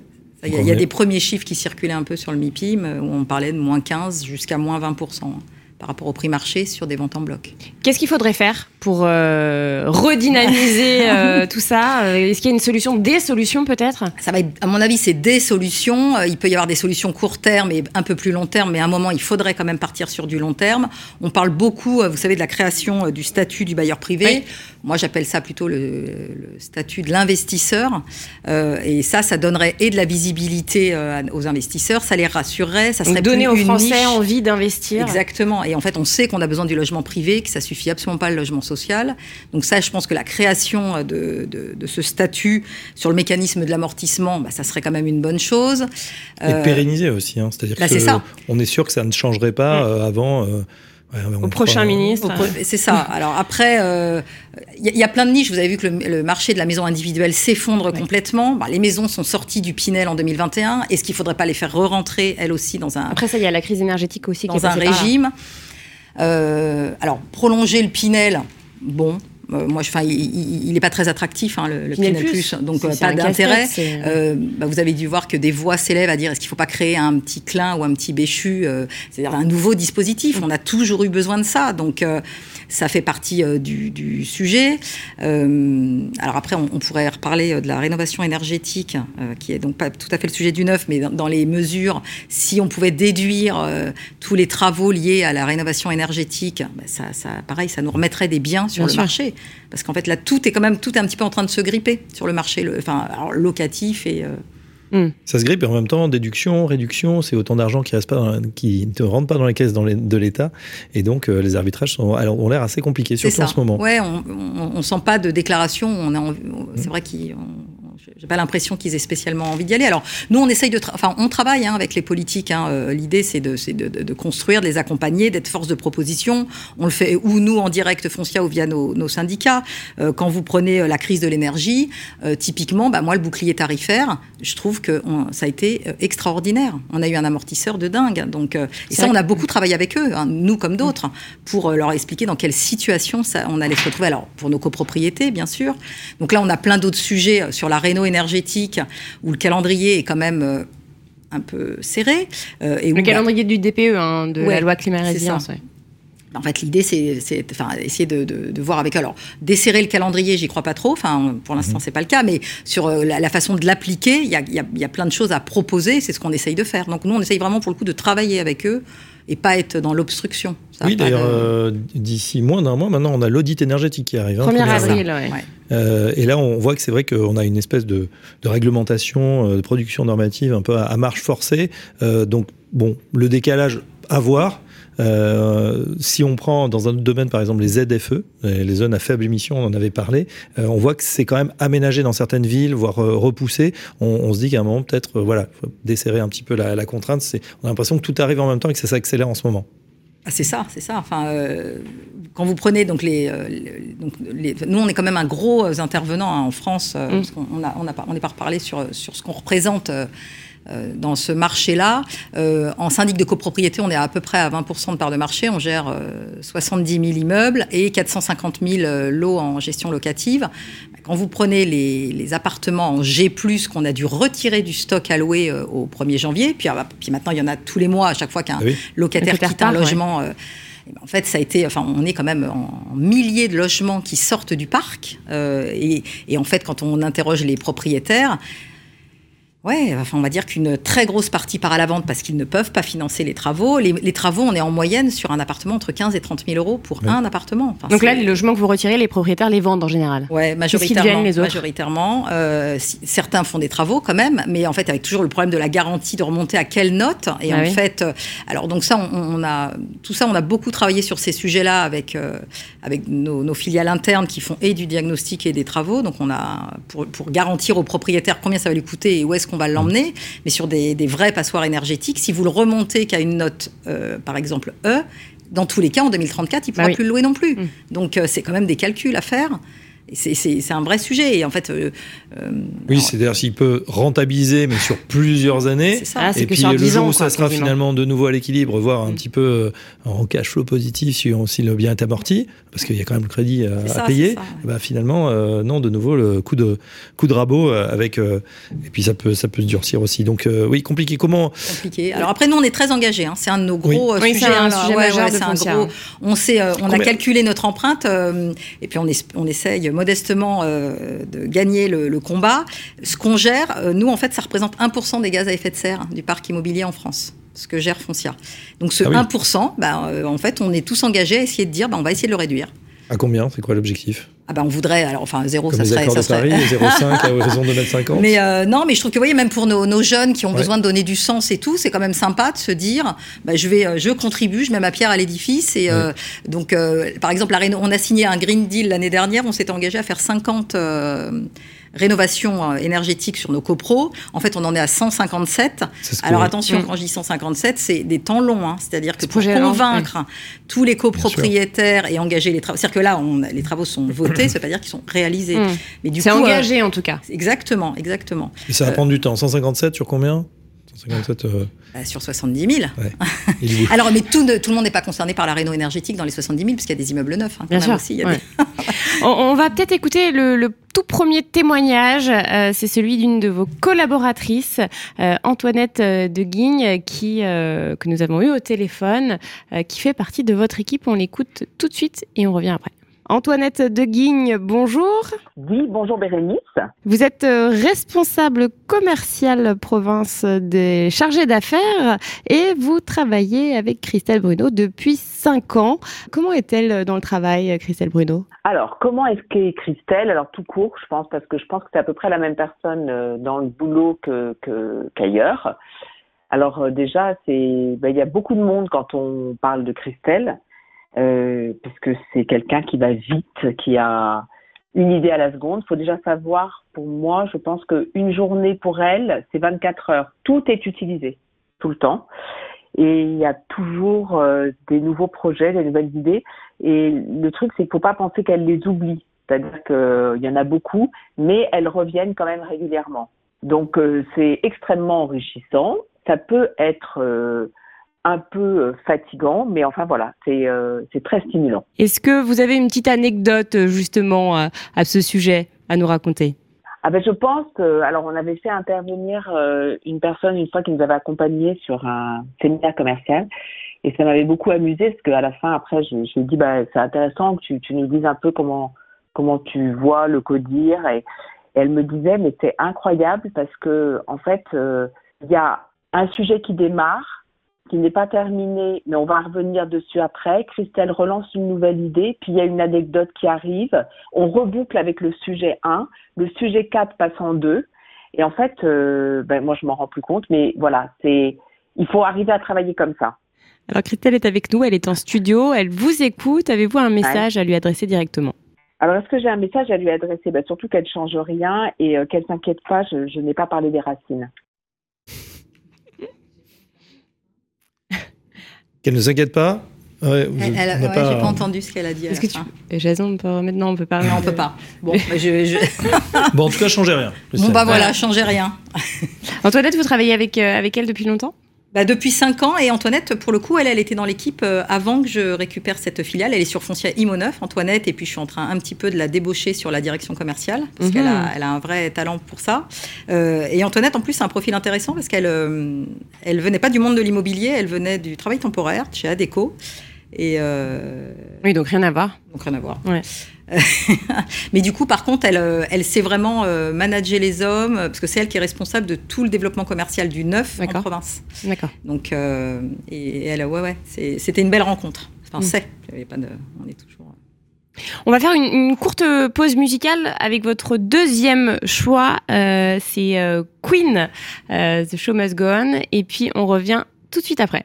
Il y, a des premiers chiffres qui circulaient un peu sur le MIPIM où on parlait de moins 15 jusqu'à moins 20% par rapport au prix marché sur des ventes en bloc. Qu'est-ce qu'il faudrait faire? Pour euh, redynamiser <laughs> euh, tout ça Est-ce qu'il y a une solution, des solutions peut-être? Ça va être, à mon avis, c'est des solutions. Euh, il peut y avoir des solutions court terme et un peu plus long terme, mais à un moment, il faudrait quand même partir sur du long terme. On parle beaucoup, vous savez, de la création du statut du bailleur privé. Moi, j'appelle ça plutôt le, statut de l'investisseur. et ça, ça donnerait et de la visibilité aux investisseurs, ça les rassurerait, ça serait donner aux Français envie d'investir. Exactement. Et en fait, on sait qu'on a besoin du logement privé, que ça suffit absolument pas le logement social. Donc ça, je pense que la création de, ce statut sur le mécanisme de l'amortissement, bah, ça serait quand même une bonne chose. Et euh, pérenniser aussi, hein. c'est-à-dire bah, qu'on on est sûr que ça ne changerait pas euh, avant. Euh, au prochain ministre. C'est ça. Alors après, il y, a plein de niches. Vous avez vu que le, marché de la maison individuelle s'effondre complètement. Bah, les maisons sont sorties du Pinel en 2021. Est-ce qu'il ne faudrait pas les faire re-rentrer, elles aussi, dans un... Après ça, il y a la crise énergétique aussi. Dans un régime? Euh, alors, prolonger le Pinel, bon, euh, moi, enfin, il n'est pas très attractif, hein, le, Pinel, Plus, donc euh, pas d'intérêt. Bah, vous avez dû voir que des voix s'élèvent à dire est-ce qu'il ne faut pas créer un petit clin ou un petit béchu, c'est-à-dire un nouveau dispositif. On a toujours eu besoin de ça, donc ça fait partie euh, du, sujet. Euh, alors après, on, pourrait reparler euh, de la rénovation énergétique, qui est donc pas tout à fait le sujet du neuf, mais dans, les mesures, si on pouvait déduire tous les travaux liés à la rénovation énergétique, bah, ça, pareil, ça nous remettrait des biens sur le marché. Parce qu'en fait, là, tout est quand même tout est un petit peu en train de se gripper sur le marché, enfin, locatif et Hmm. Ça se grippe et en même temps, déduction, réduction, c'est autant d'argent qui, reste pas qui ne rentre pas dans les caisses de l'État. Et donc, euh, les arbitrages sont, ont l'air assez compliqués, surtout en ce moment. Ouais, on ne sent pas de déclaration. On c'est vrai qu'on j'ai pas l'impression qu'ils aient spécialement envie d'y aller. Alors nous, on essaye de, enfin, on travaille hein, avec les politiques. Hein. Euh, l'idée, c'est de, de, de, construire, de les accompagner, d'être force de proposition. On le fait ou nous en direct Foncia ou via nos, nos syndicats. Euh, quand vous prenez euh, la crise de l'énergie, typiquement, bah, moi, le bouclier tarifaire, je trouve que ça a été extraordinaire. On a eu un amortisseur de dingue. Donc, et ça, on a beaucoup travaillé avec eux, hein, nous comme d'autres, pour leur expliquer dans quelle situation ça, on allait se retrouver. Alors pour nos copropriétés, bien sûr. Donc là, on a plein d'autres sujets sur la réno énergétique où le calendrier est quand même euh, un peu serré. Euh, et le calendrier du DPE, hein, de la loi climat résilience. En fait, l'idée, c'est enfin, essayer de, de, voir avec eux. Alors, desserrer le calendrier, j'y crois pas trop. Enfin, pour l'instant, mmh. c'est pas le cas. Mais sur euh, la, façon de l'appliquer, il y a, y, a, y a, plein de choses à proposer. C'est ce qu'on essaye de faire. Donc, nous, on essaye vraiment, pour le coup, de travailler avec eux et pas être dans l'obstruction. Oui, d'ailleurs, euh, d'ici moins d'un mois, maintenant, on a l'audit énergétique qui arrive. 1er avril, oui. Euh, et là, on voit que c'est vrai qu'on a une espèce de, de réglementation, euh, de production normative un peu à, à marche forcée. donc, bon, le décalage à voir. Euh, si on prend dans un autre domaine, par exemple, les ZFE, les zones à faible émission, on en avait parlé, euh, on voit que c'est quand même aménagé dans certaines villes, voire euh, repoussé. On, se dit qu'à un moment, peut-être, voilà, faut desserrer un petit peu la, contrainte. On a l'impression que tout arrive en même temps et que ça s'accélère en ce moment. Ah, c'est ça, c'est ça. Enfin, quand vous prenez donc les, donc les, nous on est quand même un gros intervenant hein, en France. Mm. on a, on a, on pas reparlé sur sur ce qu'on représente euh, dans ce marché-là. Euh, en syndic de copropriété, on est à peu près à 20% de part de marché. On gère 70 000 immeubles et 450 000 lots en gestion locative. Quand vous prenez les, appartements en G+, qu'on a dû retirer du stock alloué euh, au 1er janvier, puis, ah, puis maintenant il y en a tous les mois à chaque fois qu'un ah locataire quitte un logement. Eh ben, en fait, ça a été, enfin, on est quand même en milliers de logements qui sortent du parc. et, et, en fait, quand on interroge les propriétaires, Ouais, enfin, on va dire qu'une très grosse partie part à la vente parce qu'ils ne peuvent pas financer les travaux. Les, les, travaux, on est en moyenne sur un appartement entre 15 et 30 000 euros pour Ouais. un appartement. Enfin, Donc là, les logements que vous retirez, les propriétaires les vendent en général. Ouais, majoritairement. les autres majoritairement euh, si- certains font des travaux quand même, mais en fait avec toujours le problème de la garantie de remonter à quelle note? Et Ah en oui. fait, euh, alors donc ça, on, on a tout ça, on a beaucoup travaillé sur ces sujets-là avec euh, avec nos, nos filiales internes qui font et du diagnostic et des travaux. Donc on a pour, pour garantir aux propriétaires combien ça va lui coûter et où est-ce qu'on va l'emmener. Mais sur des, des vrais passoires énergétiques, si vous le remontez qu'à une note, euh, par exemple E. Dans tous les cas, en 2034, il ne pourra Bah oui. plus le louer non plus. Mm. Donc, euh, c'est quand même des calculs à faire. C'est un vrai sujet. Et en fait, euh, euh, Oui, alors, c'est-à-dire s'il peut rentabiliser, mais sur plusieurs années. c'est ça. Ah, c'est Et que puis sur le 10 jour ans, où ça sera quasiment. finalement de nouveau à l'équilibre, voire un Mm. petit peu euh, en cash flow positif si, on- si le bien est amorti, parce qu'il y a quand même le crédit à, payer, c'est ça, ouais. eh ben, finalement, euh, non, de nouveau le coup de, coup de rabot avec. euh, et puis ça peut, ça peut se durcir aussi. Donc euh, oui, compliqué. Comment compliqué. Alors après, nous, on est très engagés. hein. C'est un de nos gros euh, Oui, c'est sujets. un hein, sujet ouais, majeur ouais, de c'est un Foncia, gros-. On sait, euh, a Combien- calculé notre empreinte euh, et puis on, on essaye modestement euh, de gagner le, le combat. Ce qu'on gère, euh, nous, en fait, ça représente 1% des gaz à effet de serre du parc immobilier en France. Ce que gère Foncia. Donc ce Ah oui. 1%, bah, euh, en fait, on est tous engagés à essayer de dire, bah, on va essayer de le réduire. À combien? C'est quoi l'objectif? Ah bah on voudrait, alors enfin zéro, Comme ça serait, ça de serait, Paris, <laughs> 0,5 à horizon 2050 Mais euh, non, mais je trouve que vous voyez, même pour nos, nos jeunes qui ont Ouais. besoin de donner du sens et tout, c'est quand même sympa de se dire, bah, je vais, euh, je contribue, je mets ma pierre à l'édifice. Et euh, donc, euh, par exemple, on a signé un Green Deal l'année dernière. On s'était engagé à faire 50 euh, rénovations euh, énergétiques sur nos copros. En fait, on en est à 157. C'est ce que- Alors attention, Mm. quand je dis 157, c'est des temps longs. hein. C'est-à-dire que pour convaincre tous les copropriétaires et engager les travaux, c'est-à-dire que là, on, les travaux sont <coughs> votés, ça veut pas dire qu'ils sont réalisés. Mm. Mais du C'est coup, euh, engagé en tout cas. Exactement, exactement. Et ça va prendre du temps. 157 sur combien? 157 euh, Bah, sur 70 000. et du coup- Alors, mais tout, ne- tout le monde n'est pas concerné par la réno énergétique dans les 70 000, parce qu'il y a des immeubles neufs. hein, Bien sûr. aussi. Il y a ouais. <laughs> on, on va peut-être écouter le, le tout premier témoignage. euh, c'est celui d'une de vos collaboratrices, euh, Antoinette euh, de Guigne, qui, euh, que nous avons eu au téléphone, euh, qui fait partie de votre équipe. On l'écoute tout de suite et on revient après. Antoinette de Guigne, bonjour. Oui, bonjour Bérénice. Vous êtes euh, responsable commercial province des chargés d'affaires et vous travaillez avec Christelle Bruno depuis 5 ans. Comment est-elle dans le travail, Christelle Bruno? Alors, comment est-ce qu'est Christelle? Alors, tout court, je pense, parce que je pense que c'est à peu près la même personne euh, dans le boulot que que- qu'ailleurs. Alors, euh, déjà, c'est ben, il y a beaucoup de monde quand on parle de Christelle, euh, parce que c'est quelqu'un qui va vite, qui a une idée à la seconde. Il faut déjà savoir, pour moi, je pense qu'une journée pour elle, c'est 24 heures. Tout est utilisé, tout le temps. Et il y a toujours euh, des nouveaux projets, des nouvelles idées. Et le truc, c'est qu'il faut pas penser qu'elle les oublie. C'est-à-dire qu'il y en a beaucoup, mais elles reviennent quand même régulièrement. Donc euh, c'est extrêmement enrichissant. Ça peut être euh, un peu euh, fatigant, mais enfin voilà, c'est euh, c'est très stimulant. Est-ce que vous avez une petite anecdote euh, justement à, à ce sujet à nous raconter? Ah ben je pense que alors on avait fait intervenir euh, une personne une fois qui nous avait accompagnés sur un séminaire commercial et ça m'avait beaucoup amusé parce qu'à la fin après je, je lui ai dit bah c'est intéressant que tu, tu nous dises un peu comment comment tu vois le codir et, et elle me disait mais c'est incroyable parce que en fait euh, il y a un sujet qui démarre qui n'est pas terminé, mais on va revenir dessus après. Christelle relance une nouvelle idée, puis il y a une anecdote qui arrive. On reboucle avec le sujet 1, le sujet 4 passe en 2. Et en fait, euh, ben, moi je m'en rends plus compte, mais voilà, c'est il faut arriver à travailler comme ça. Alors Christelle est avec nous, elle est en studio, elle vous écoute. Avez-vous un message à lui adresser directement? Alors est-ce que j'ai un message à lui adresser? Ben, Surtout qu'elle change rien et euh, qu'elle s'inquiète pas, je, je n'ai pas parlé des racines. Qu'elle ne s'inquiète pas Ouais, vous- Elle, ouais, pas- j'ai pas entendu ce qu'elle a dit. Est-ce que tu... fin. Jason, on peut remettre Non, on peut pas. Non, on peut pas. Bon, je, je- <laughs> Bon, en tout cas, changez rien. bon bah voilà, changez rien. Antoinette, vous travaillez avec, euh, avec elle depuis longtemps? Bah, depuis 5 ans, et Antoinette, pour le coup, elle, elle était dans l'équipe euh, avant que je récupère cette filiale. Elle est sur Foncia Imo 9, Antoinette, et puis je suis en train un petit peu de la débaucher sur la direction commerciale, parce Mhm. qu'elle a, elle a un vrai talent pour ça. Euh, et Antoinette, en plus, a un profil intéressant, parce qu'elle euh, elle venait pas du monde de l'immobilier, elle venait du travail temporaire chez Adeco. Et euh, Oui, donc rien à voir. donc rien à voir. Ouais. <laughs> Mais du coup, par contre, elle, euh, elle sait vraiment euh, manager les hommes, parce que c'est elle qui est responsable de tout le développement commercial du neuf en province. D'accord. Donc, euh, et elle, ouais, ouais, c'était une belle rencontre. Enfin, Mm. c'est, pas de, on est toujours. On va faire une, une courte pause musicale avec votre deuxième choix. Euh, c'est euh, Queen, euh, The Show Must Go On. Et puis on revient tout de suite après.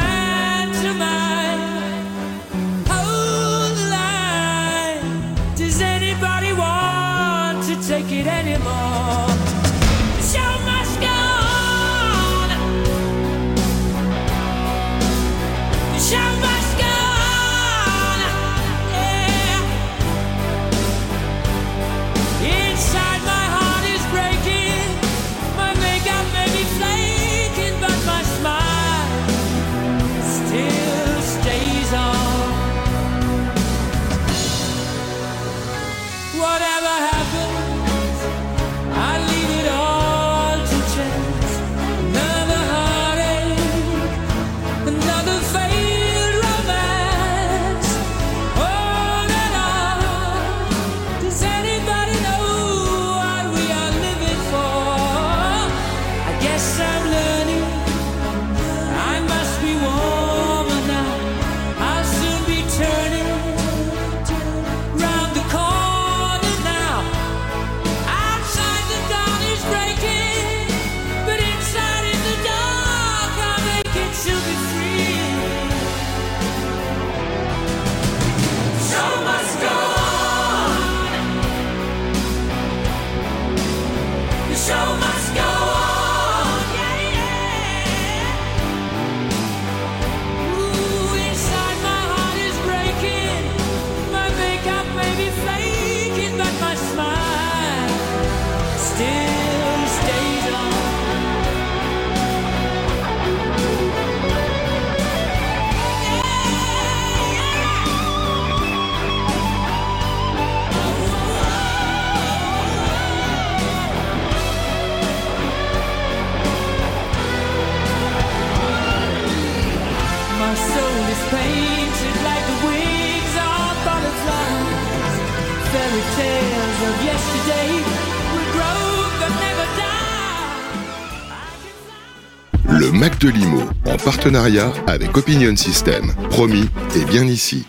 Partenariat avec Opinion System. Promis, et bien ici.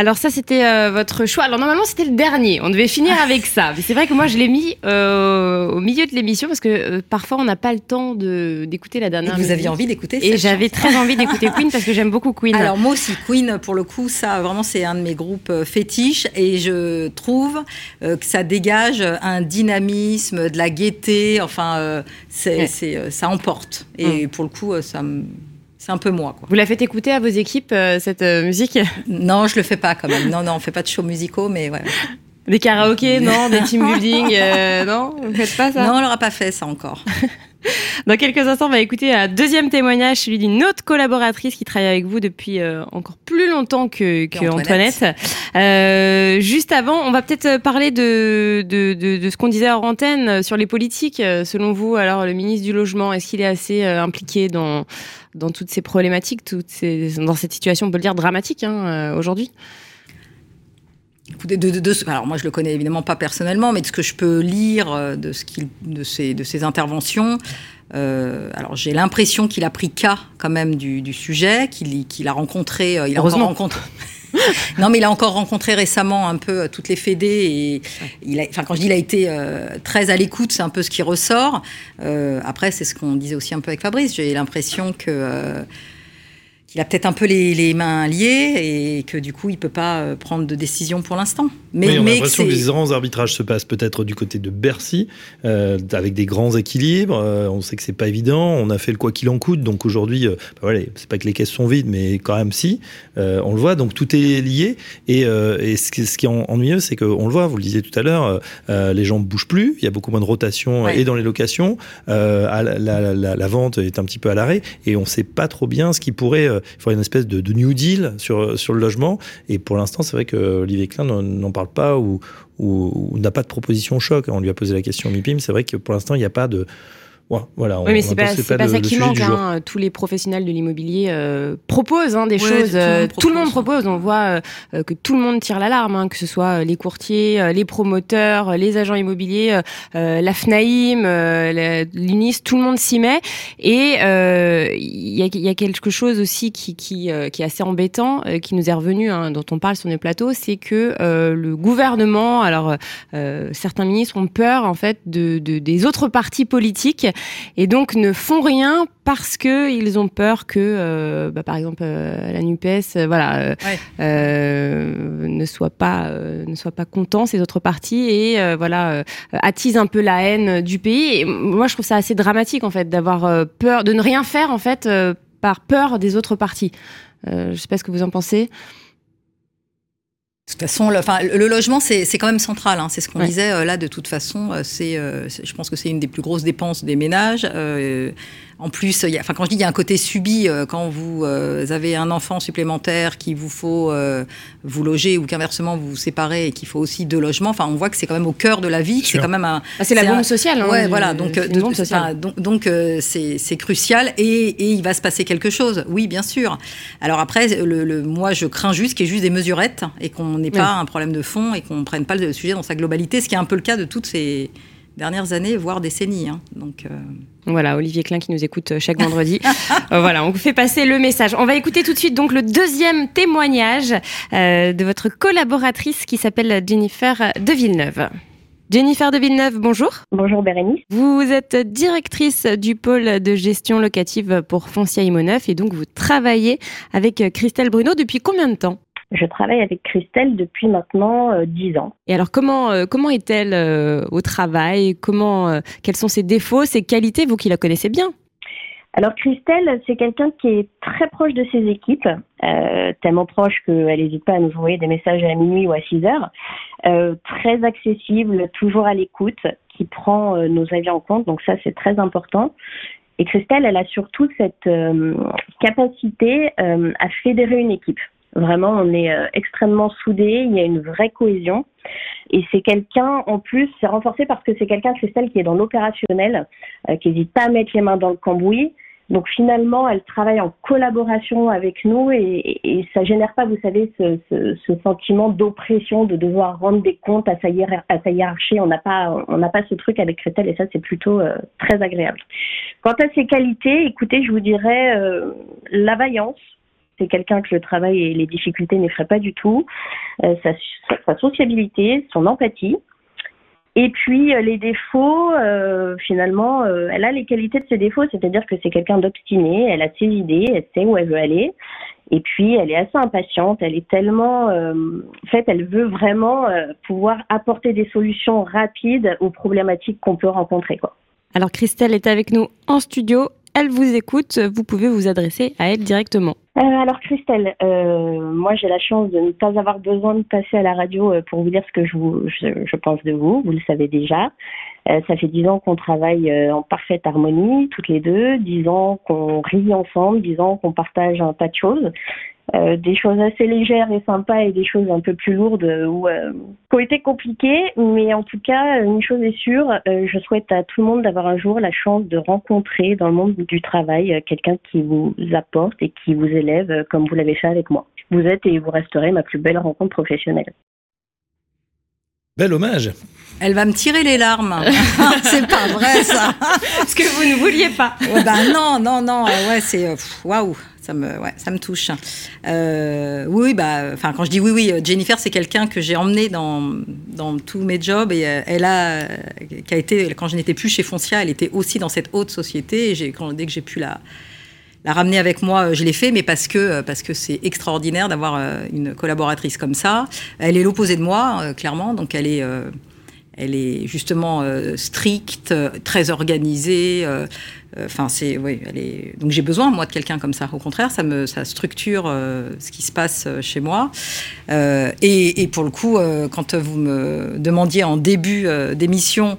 Alors ça c'était euh, votre choix. Alors normalement c'était le dernier. On devait finir avec ça. Mais c'est vrai que moi je l'ai mis euh, au milieu de l'émission parce que euh, parfois on n'a pas le temps de d'écouter la Et dernière. vous aviez envie d'écouter Et j'avais très envie d'écouter <laughs> Queen parce que j'aime beaucoup Queen. Alors moi aussi, Queen, pour le coup, ça vraiment c'est un de mes groupes fétiches et je trouve que ça dégage un dynamisme, de la gaieté, enfin c'est, Ouais. c'est, ça emporte. Et pour le coup, ça me- c'est un peu moi. Quoi. Vous la faites écouter à vos équipes euh, cette euh, musique? <laughs> Non, je le fais pas quand même. Non, non, on fait pas de shows musicaux, mais ouais. Des karaokés, non Des team <laughs> building, euh, non? Vous faites pas ça? Non, on l'aura pas fait ça encore. <laughs> <laughs> Dans quelques instants, on va écouter un deuxième témoignage, celui d'une autre collaboratrice qui travaille avec vous depuis euh, encore plus longtemps que, que Antoinette. Antoinette. Euh, juste avant, on va peut-être parler de, de, de, de ce qu'on disait hors antenne euh, sur les politiques. Euh, Selon vous, alors le ministre du Logement, est-ce qu'il est assez euh, impliqué dans, dans toutes ces problématiques, toutes ces, dans cette situation, on peut le dire, dramatique hein, euh, aujourd'hui? De- de- de- alors moi je le connais évidemment pas personnellement, mais de ce que je peux lire euh, de ce qu'il, de ses, de ses interventions, euh, alors j'ai l'impression qu'il a pris cas quand même du, du sujet, qu'il, qu'il a rencontré, euh, il a rencontré. <laughs> non, mais il a encore rencontré récemment un peu toutes les fédés et il a, enfin quand je dis il a été euh, très à l'écoute, c'est un peu ce qui ressort. Euh, après c'est ce qu'on disait aussi un peu avec Fabrice. J'ai l'impression que qu'il a peut-être un peu les, les mains liées et que du coup, il peut pas euh, prendre de décision pour l'instant. Mais, oui, on a l'impression que les grands arbitrages se passent peut-être du côté de Bercy, euh, avec des grands équilibres. Euh, on sait que c'est pas évident. On a fait le quoi qu'il en coûte, donc aujourd'hui, euh, bah voilà, c'est pas que les caisses sont vides, mais quand même si. On le voit, donc tout est lié. Et, et ce, qui, ce qui est en- ennuyeux, c'est qu'on le voit. Vous le disiez tout à l'heure, les gens bougent plus. Il y a beaucoup moins de rotation Ouais. et dans les locations. À la, la- la- la vente est un petit peu à l'arrêt, et on sait pas trop bien ce qui pourrait. Il faudrait une espèce de, new deal sur sur le logement. Et pour l'instant, c'est vrai que Olivier Klein n'en- n'en parle pas ou, ou, ou n'a pas de proposition choc. On lui a posé la question au MIPIM. C'est vrai que pour l'instant, il n'y a pas de. Ouais, voilà, on- Oui, mais c'est pas, pas le- ça qui manque. hein. Tous les professionnels de l'immobilier euh, proposent hein, des Ouais, choses. tout le monde euh, tout le monde propose. On voit euh, euh, que tout le monde tire l'alarme, hein, que ce soit euh, les courtiers, euh, les promoteurs, les agents immobiliers, la FNAIM, euh, l'UNIS, tout le monde s'y met. Et euh, il y, a, il y a quelque chose aussi qui, qui, euh, qui est assez embêtant, euh, qui nous est revenu, hein, dont on parle sur nos plateaux, c'est que euh, le gouvernement, alors euh, certains ministres ont peur en fait de, de- des autres partis politiques et donc ne font rien parce que ils ont peur que, euh, bah, par exemple, euh, la Nupes, euh, voilà, Ouais. ne soit pas ne soit pas content ces autres partis et voilà attise un peu la haine du pays. Et moi, je trouve ça assez dramatique en fait d'avoir peur, de ne rien faire en fait par peur des autres partis. Je sais pas ce que vous en pensez. De toute façon, le, enfin, le logement, c'est c'est quand même central. hein. C'est ce qu'on Ouais. disait euh, là. De toute façon, euh, c'est, euh, c'est- je pense que c'est une des plus grosses dépenses des ménages. Euh, en plus, il y a, enfin, quand je dis il y a un côté subi, euh, quand vous euh, avez un enfant supplémentaire qu'il vous faut euh, vous loger ou qu'inversement vous vous séparez et qu'il faut aussi deux logements. Enfin, on voit que c'est quand même au cœur de la vie. C'est quand même un, Ah, c'est la bombe un- sociale. Hein, ouais, du- voilà. Donc, c'est euh, de- enfin, donc, donc, euh, c'est c'est crucial et, et il va se passer quelque chose. Oui, bien sûr. Alors après, le, le- moi, je crains juste qu'il y ait juste des mesurettes et qu'on n'ait pas un problème de fond et qu'on ne prenne pas le sujet dans sa globalité, ce qui est un peu le cas de toutes ces dernières années, voire décennies. hein. Donc, euh, Voilà, Olivier Klein qui nous écoute euh, chaque vendredi. <laughs> Euh, voilà, on vous fait passer le message. On va écouter tout de suite donc le deuxième témoignage euh, de votre collaboratrice qui s'appelle Jennifer de Villeneuve. Jennifer de Villeneuve, bonjour. Bonjour Bérénice. Vous êtes directrice du pôle de gestion locative pour Foncia Imo9 et donc vous travaillez avec Christelle Bruno depuis combien de temps? Je travaille avec Christelle depuis maintenant euh, 10 ans. Et alors comment euh, comment est-elle euh, au travail? Comment euh, quels sont ses défauts, ses qualités vous qui la connaissez bien? Alors Christelle, c'est quelqu'un qui est très proche de ses équipes, euh, tellement proche qu'elle n'hésite pas à nous envoyer des messages à minuit ou à 6 heures. Euh, très accessible, toujours à l'écoute, qui prend euh, nos avis en compte, donc ça c'est très important. Et Christelle, elle a surtout cette euh, capacité euh, à fédérer une équipe. Vraiment, on est euh, extrêmement soudés, il y a une vraie cohésion. Et c'est quelqu'un, en plus, c'est renforcé parce que c'est quelqu'un, Christelle, qui est dans l'opérationnel, euh, qui n'hésite pas à mettre les mains dans le cambouis. Donc finalement, elle travaille en collaboration avec nous et, et, ça génère pas, vous savez, ce, ce, ce sentiment d'oppression, de devoir rendre des comptes à sa, hiérarchie. On n'a pas, on n'a pas ce truc avec Christelle et ça, c'est plutôt euh, très agréable. Quant à ses qualités, écoutez, je vous dirais euh, la vaillance. C'est quelqu'un que le travail et les difficultés n'effraient pas du tout. Euh, sa, sociabilité, son empathie. Et puis euh, les défauts, euh, finalement, euh, elle a les qualités de ses défauts, c'est-à-dire que c'est quelqu'un d'obstiné, elle a ses idées, elle sait où elle veut aller. Et puis elle est assez impatiente, elle est tellement, en fait, elle veut vraiment pouvoir apporter des solutions rapides aux problématiques qu'on peut rencontrer. Alors Christelle est avec nous en studio. Elle vous écoute. Vous pouvez vous adresser à elle directement. Euh, alors Christelle, euh, moi j'ai la chance de ne pas avoir besoin de passer à la radio euh, pour vous dire ce que je, pense de vous. Vous le savez déjà. Ça fait dix ans qu'on travaille en parfaite harmonie, toutes les deux. Dix ans qu'on rit ensemble, dix ans qu'on partage un tas de choses. Euh, des choses assez légères et sympas et des choses un peu plus lourdes euh, ou euh, qui ont été compliquées. Mais en tout cas, une chose est sûre, euh, je souhaite à tout le monde d'avoir un jour la chance de rencontrer dans le monde du travail euh, quelqu'un qui vous apporte et qui vous élève euh, comme vous l'avez fait avec moi. Vous êtes et vous resterez ma plus belle rencontre professionnelle. Bel hommage. elle va me tirer les larmes. <laughs> c'est pas vrai ça. <laughs> Ce que vous ne vouliez pas. Ouais, bah, non, non, non. ouais, c'est waouh. Ça me, touche. Euh, oui, bah, enfin, quand je dis oui, oui, Jennifer, c'est quelqu'un que j'ai emmené dans, dans tous mes jobs euh, elle a, euh, qui a été, quand je n'étais plus chez Foncia, elle était aussi dans cette haute société. Quand, dès que j'ai pu la, la ramener avec moi, je l'ai fait, mais parce que parce que c'est extraordinaire d'avoir une collaboratrice comme ça. Elle est l'opposé de moi, clairement, donc elle est elle est justement euh, stricte, euh, très organisée. euh, Enfin, c'est oui, elle est. Donc j'ai besoin moi de quelqu'un comme ça. Au contraire, ça me ça structure ce qui se passe chez moi. Et, pour le coup, quand vous me demandiez en début d'émission.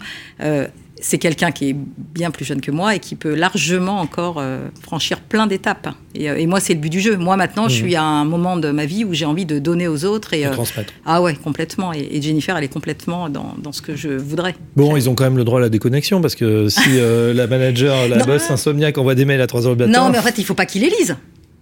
C'est quelqu'un qui est bien plus jeune que moi et qui peut largement encore euh, franchir plein d'étapes. Et, euh, et moi, c'est le but du jeu. Moi, maintenant, je Mhm. suis à un moment de ma vie où j'ai envie de donner aux autres. Et, de euh, transmettre. ah ouais, complètement. Et, et Jennifer, elle est complètement dans, dans ce que je voudrais. Bon, ils ont quand même le droit à la déconnexion parce que si euh, <laughs> la manager, la Non. boss insomniaque envoie des mails à 3h du matin. Non, mais en fait, il faut pas qu'il les lise.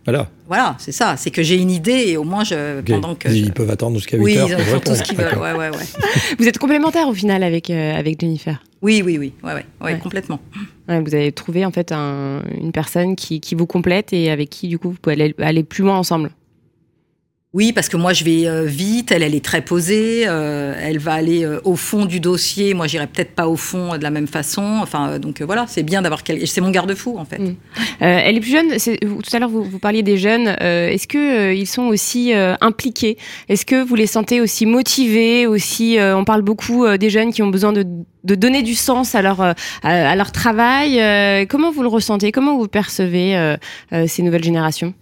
Voilà. Voilà, c'est ça. C'est que j'ai une idée et au moins, je, pendant que. Ils je- peuvent attendre jusqu'à 8 Oui, heures ils pour font tout ce qu'ils veulent. D'accord. Ouais, ouais, ouais. <laughs> Vous êtes complémentaire au final avec, euh, avec Jennifer. Oui, oui, oui. Ouais, ouais, ouais, Ouais. complètement. Vous avez trouvé en fait un- une personne qui, qui vous complète et avec qui du coup vous pouvez aller, aller plus loin ensemble. Oui, parce que moi, je vais euh, vite. Elle, elle est très posée. euh, elle va aller euh, au fond du dossier. Moi, j'irai peut-être pas au fond de la même façon. Enfin, donc voilà, c'est bien d'avoir quelqu'un. C'est mon garde-fou, en fait. Mm. Elle est plus jeune. Tout à l'heure, vous, parliez des jeunes. Est-ce euh, ils sont aussi impliqués? Est-ce que vous les sentez aussi motivés Aussi, on parle beaucoup des jeunes qui ont besoin de, de donner du sens à leur à, leur travail. Comment vous le ressentez? Comment vous percevez ces nouvelles générations?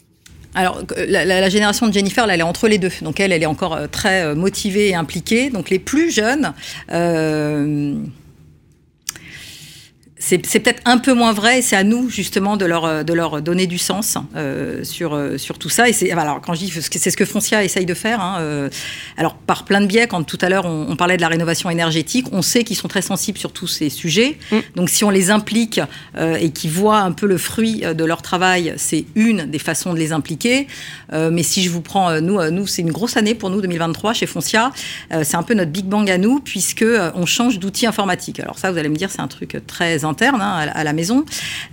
Alors, la, génération de Jennifer, elle est entre les deux. Donc, elle, elle est encore euh, très euh, motivée et impliquée. Donc, les plus jeunes, euh, c'est peut-être un peu moins vrai et c'est à nous, justement, de leur, de leur donner du sens euh, sur, euh, sur tout ça. Et c'est, alors, quand je dis, c'est ce que Foncia essaye de faire. hein, euh, alors, par plein de biais, quand tout à l'heure, on, on parlait de la rénovation énergétique, on sait qu'ils sont très sensibles sur tous ces sujets. Mm. Donc, si on les implique euh, et qu'ils voient un peu le fruit euh, de leur travail, c'est une des façons de les impliquer. Euh, mais si je vous prends, nous, nous c'est une grosse année pour nous, 2023, chez Foncia. Euh, c'est un peu notre Big Bang à nous, puisque on change d'outil informatique. Alors ça, vous allez me dire, c'est un truc très interne hein, à, la- maison.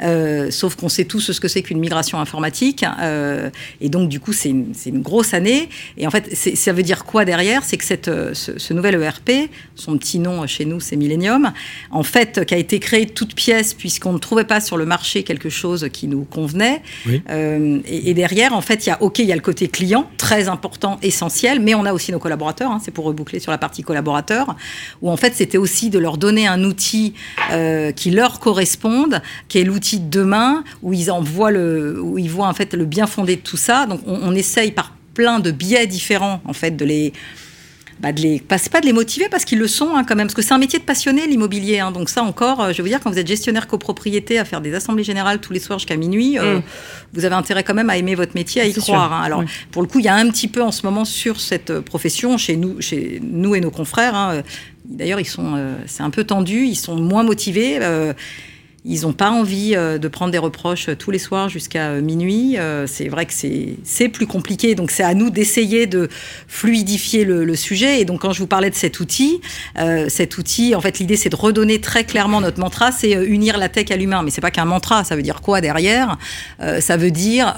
Euh, sauf qu'on sait tous ce que c'est qu'une migration informatique. Euh, et donc, du coup, c'est une, grosse année. Et en fait, ça veut dire quoi derrière? C'est que cette, euh, ce, ce nouvel ERP, son petit nom chez nous, c'est Millennium, en fait, qui a été créé de toutes pièces, puisqu'on ne trouvait pas sur le marché quelque chose qui nous convenait. Oui. Euh, et, et derrière, en fait, il y a, OK, il y a le côté client, très important, essentiel, mais on a aussi nos collaborateurs, hein, c'est pour reboucler sur la partie collaborateurs, où en fait, c'était aussi de leur donner un outil qui leur corresponde, qui est l'outil de demain, où ils en voient le, où ils voient en fait le bien fondé de tout ça. Donc, on, on essaye par plein de biais différents, en fait, de les bah, de les, pas, c'est pas de les motiver parce qu'ils le sont hein, quand même, parce que c'est un métier de passionné l'immobilier. hein. donc ça encore, euh, je veux dire, quand vous êtes gestionnaire copropriété à faire des assemblées générales tous les soirs jusqu'à minuit, euh, Mm. vous avez intérêt quand même à aimer votre métier, à y croire. hein. Alors Oui. pour le coup, il y a un petit peu en ce moment sur cette euh, profession chez nous, chez nous et nos confrères. hein, D'ailleurs, ils sont, euh, c'est un peu tendu, ils sont moins motivés. euh, ils n'ont pas envie euh, de prendre des reproches euh, tous les soirs jusqu'à euh, minuit. C'est vrai que c'est plus compliqué. Donc c'est à nous d'essayer de fluidifier le, sujet. Et donc quand je vous parlais de cet outil, cet outil, en fait, l'idée c'est de redonner très clairement notre mantra, c'est unir la tech à l'humain. Mais c'est pas qu'un mantra. Ça veut dire quoi derrière? Ça veut dire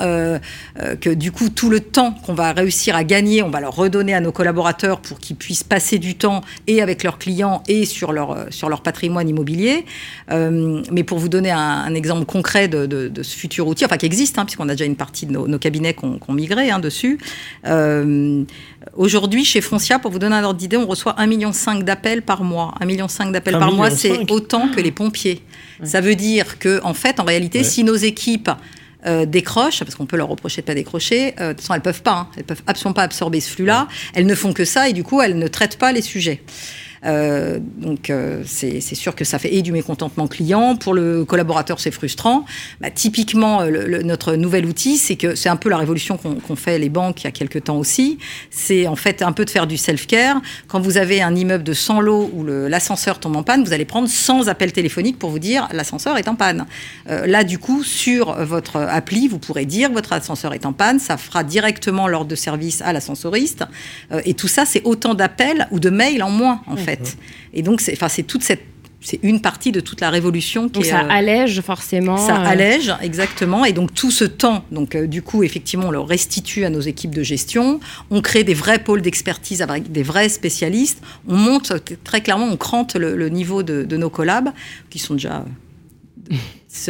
que du coup tout le temps qu'on va réussir à gagner, on va leur redonner à nos collaborateurs pour qu'ils puissent passer du temps et avec leurs clients et sur leur sur leur patrimoine immobilier. Mais pour vous donner un, un exemple concret de, de- de ce futur outil, enfin qui existe, hein, puisqu'on a déjà une partie de nos, nos cabinets qui ont, qui ont migré hein, dessus. Euh, Aujourd'hui, chez Foncia, pour vous donner un ordre d'idée, on reçoit 1,5 million d'appels par mois. 1,5 million d'appels 1,5 par mois, c'est autant que les pompiers. Ça veut dire que, en fait, en réalité, Ouais. si nos équipes euh, décrochent, parce qu'on peut leur reprocher de pas décrocher, euh, de toute façon, elles peuvent pas, hein, elles peuvent absolument pas absorber ce flux-là. Elles ne font que ça et du coup, elles ne traitent pas les sujets. Euh, donc euh, c'est sûr que ça fait et du mécontentement client. Pour le collaborateur c'est frustrant. Bah, typiquement euh, le- le- notre nouvel outil c'est que c'est un peu la révolution qu'ont fait les banques il y a quelques temps aussi. C'est en fait un peu de faire du self-care. Quand vous avez un immeuble de 100 lots où l'ascenseur tombe en panne vous allez prendre 100 appels téléphoniques pour vous dire l'ascenseur est en panne. Euh, là du coup sur votre appli vous pourrez dire votre ascenseur est en panne. Ça fera directement l'ordre de service à l'ascensoriste. Et tout ça c'est autant d'appels ou de mails en moins en fait et donc c'est enfin c'est toute cette c'est une partie de toute la révolution qui Donc est, ça euh, allège forcément. ça euh, allège, exactement. Et donc, tout ce temps, donc, euh, du coup, effectivement, on le restitue à nos équipes de gestion. On crée des vrais pôles d'expertise avec des vrais spécialistes. On monte, très clairement, on crante le, le niveau de, de nos collabs, qui sont déjà.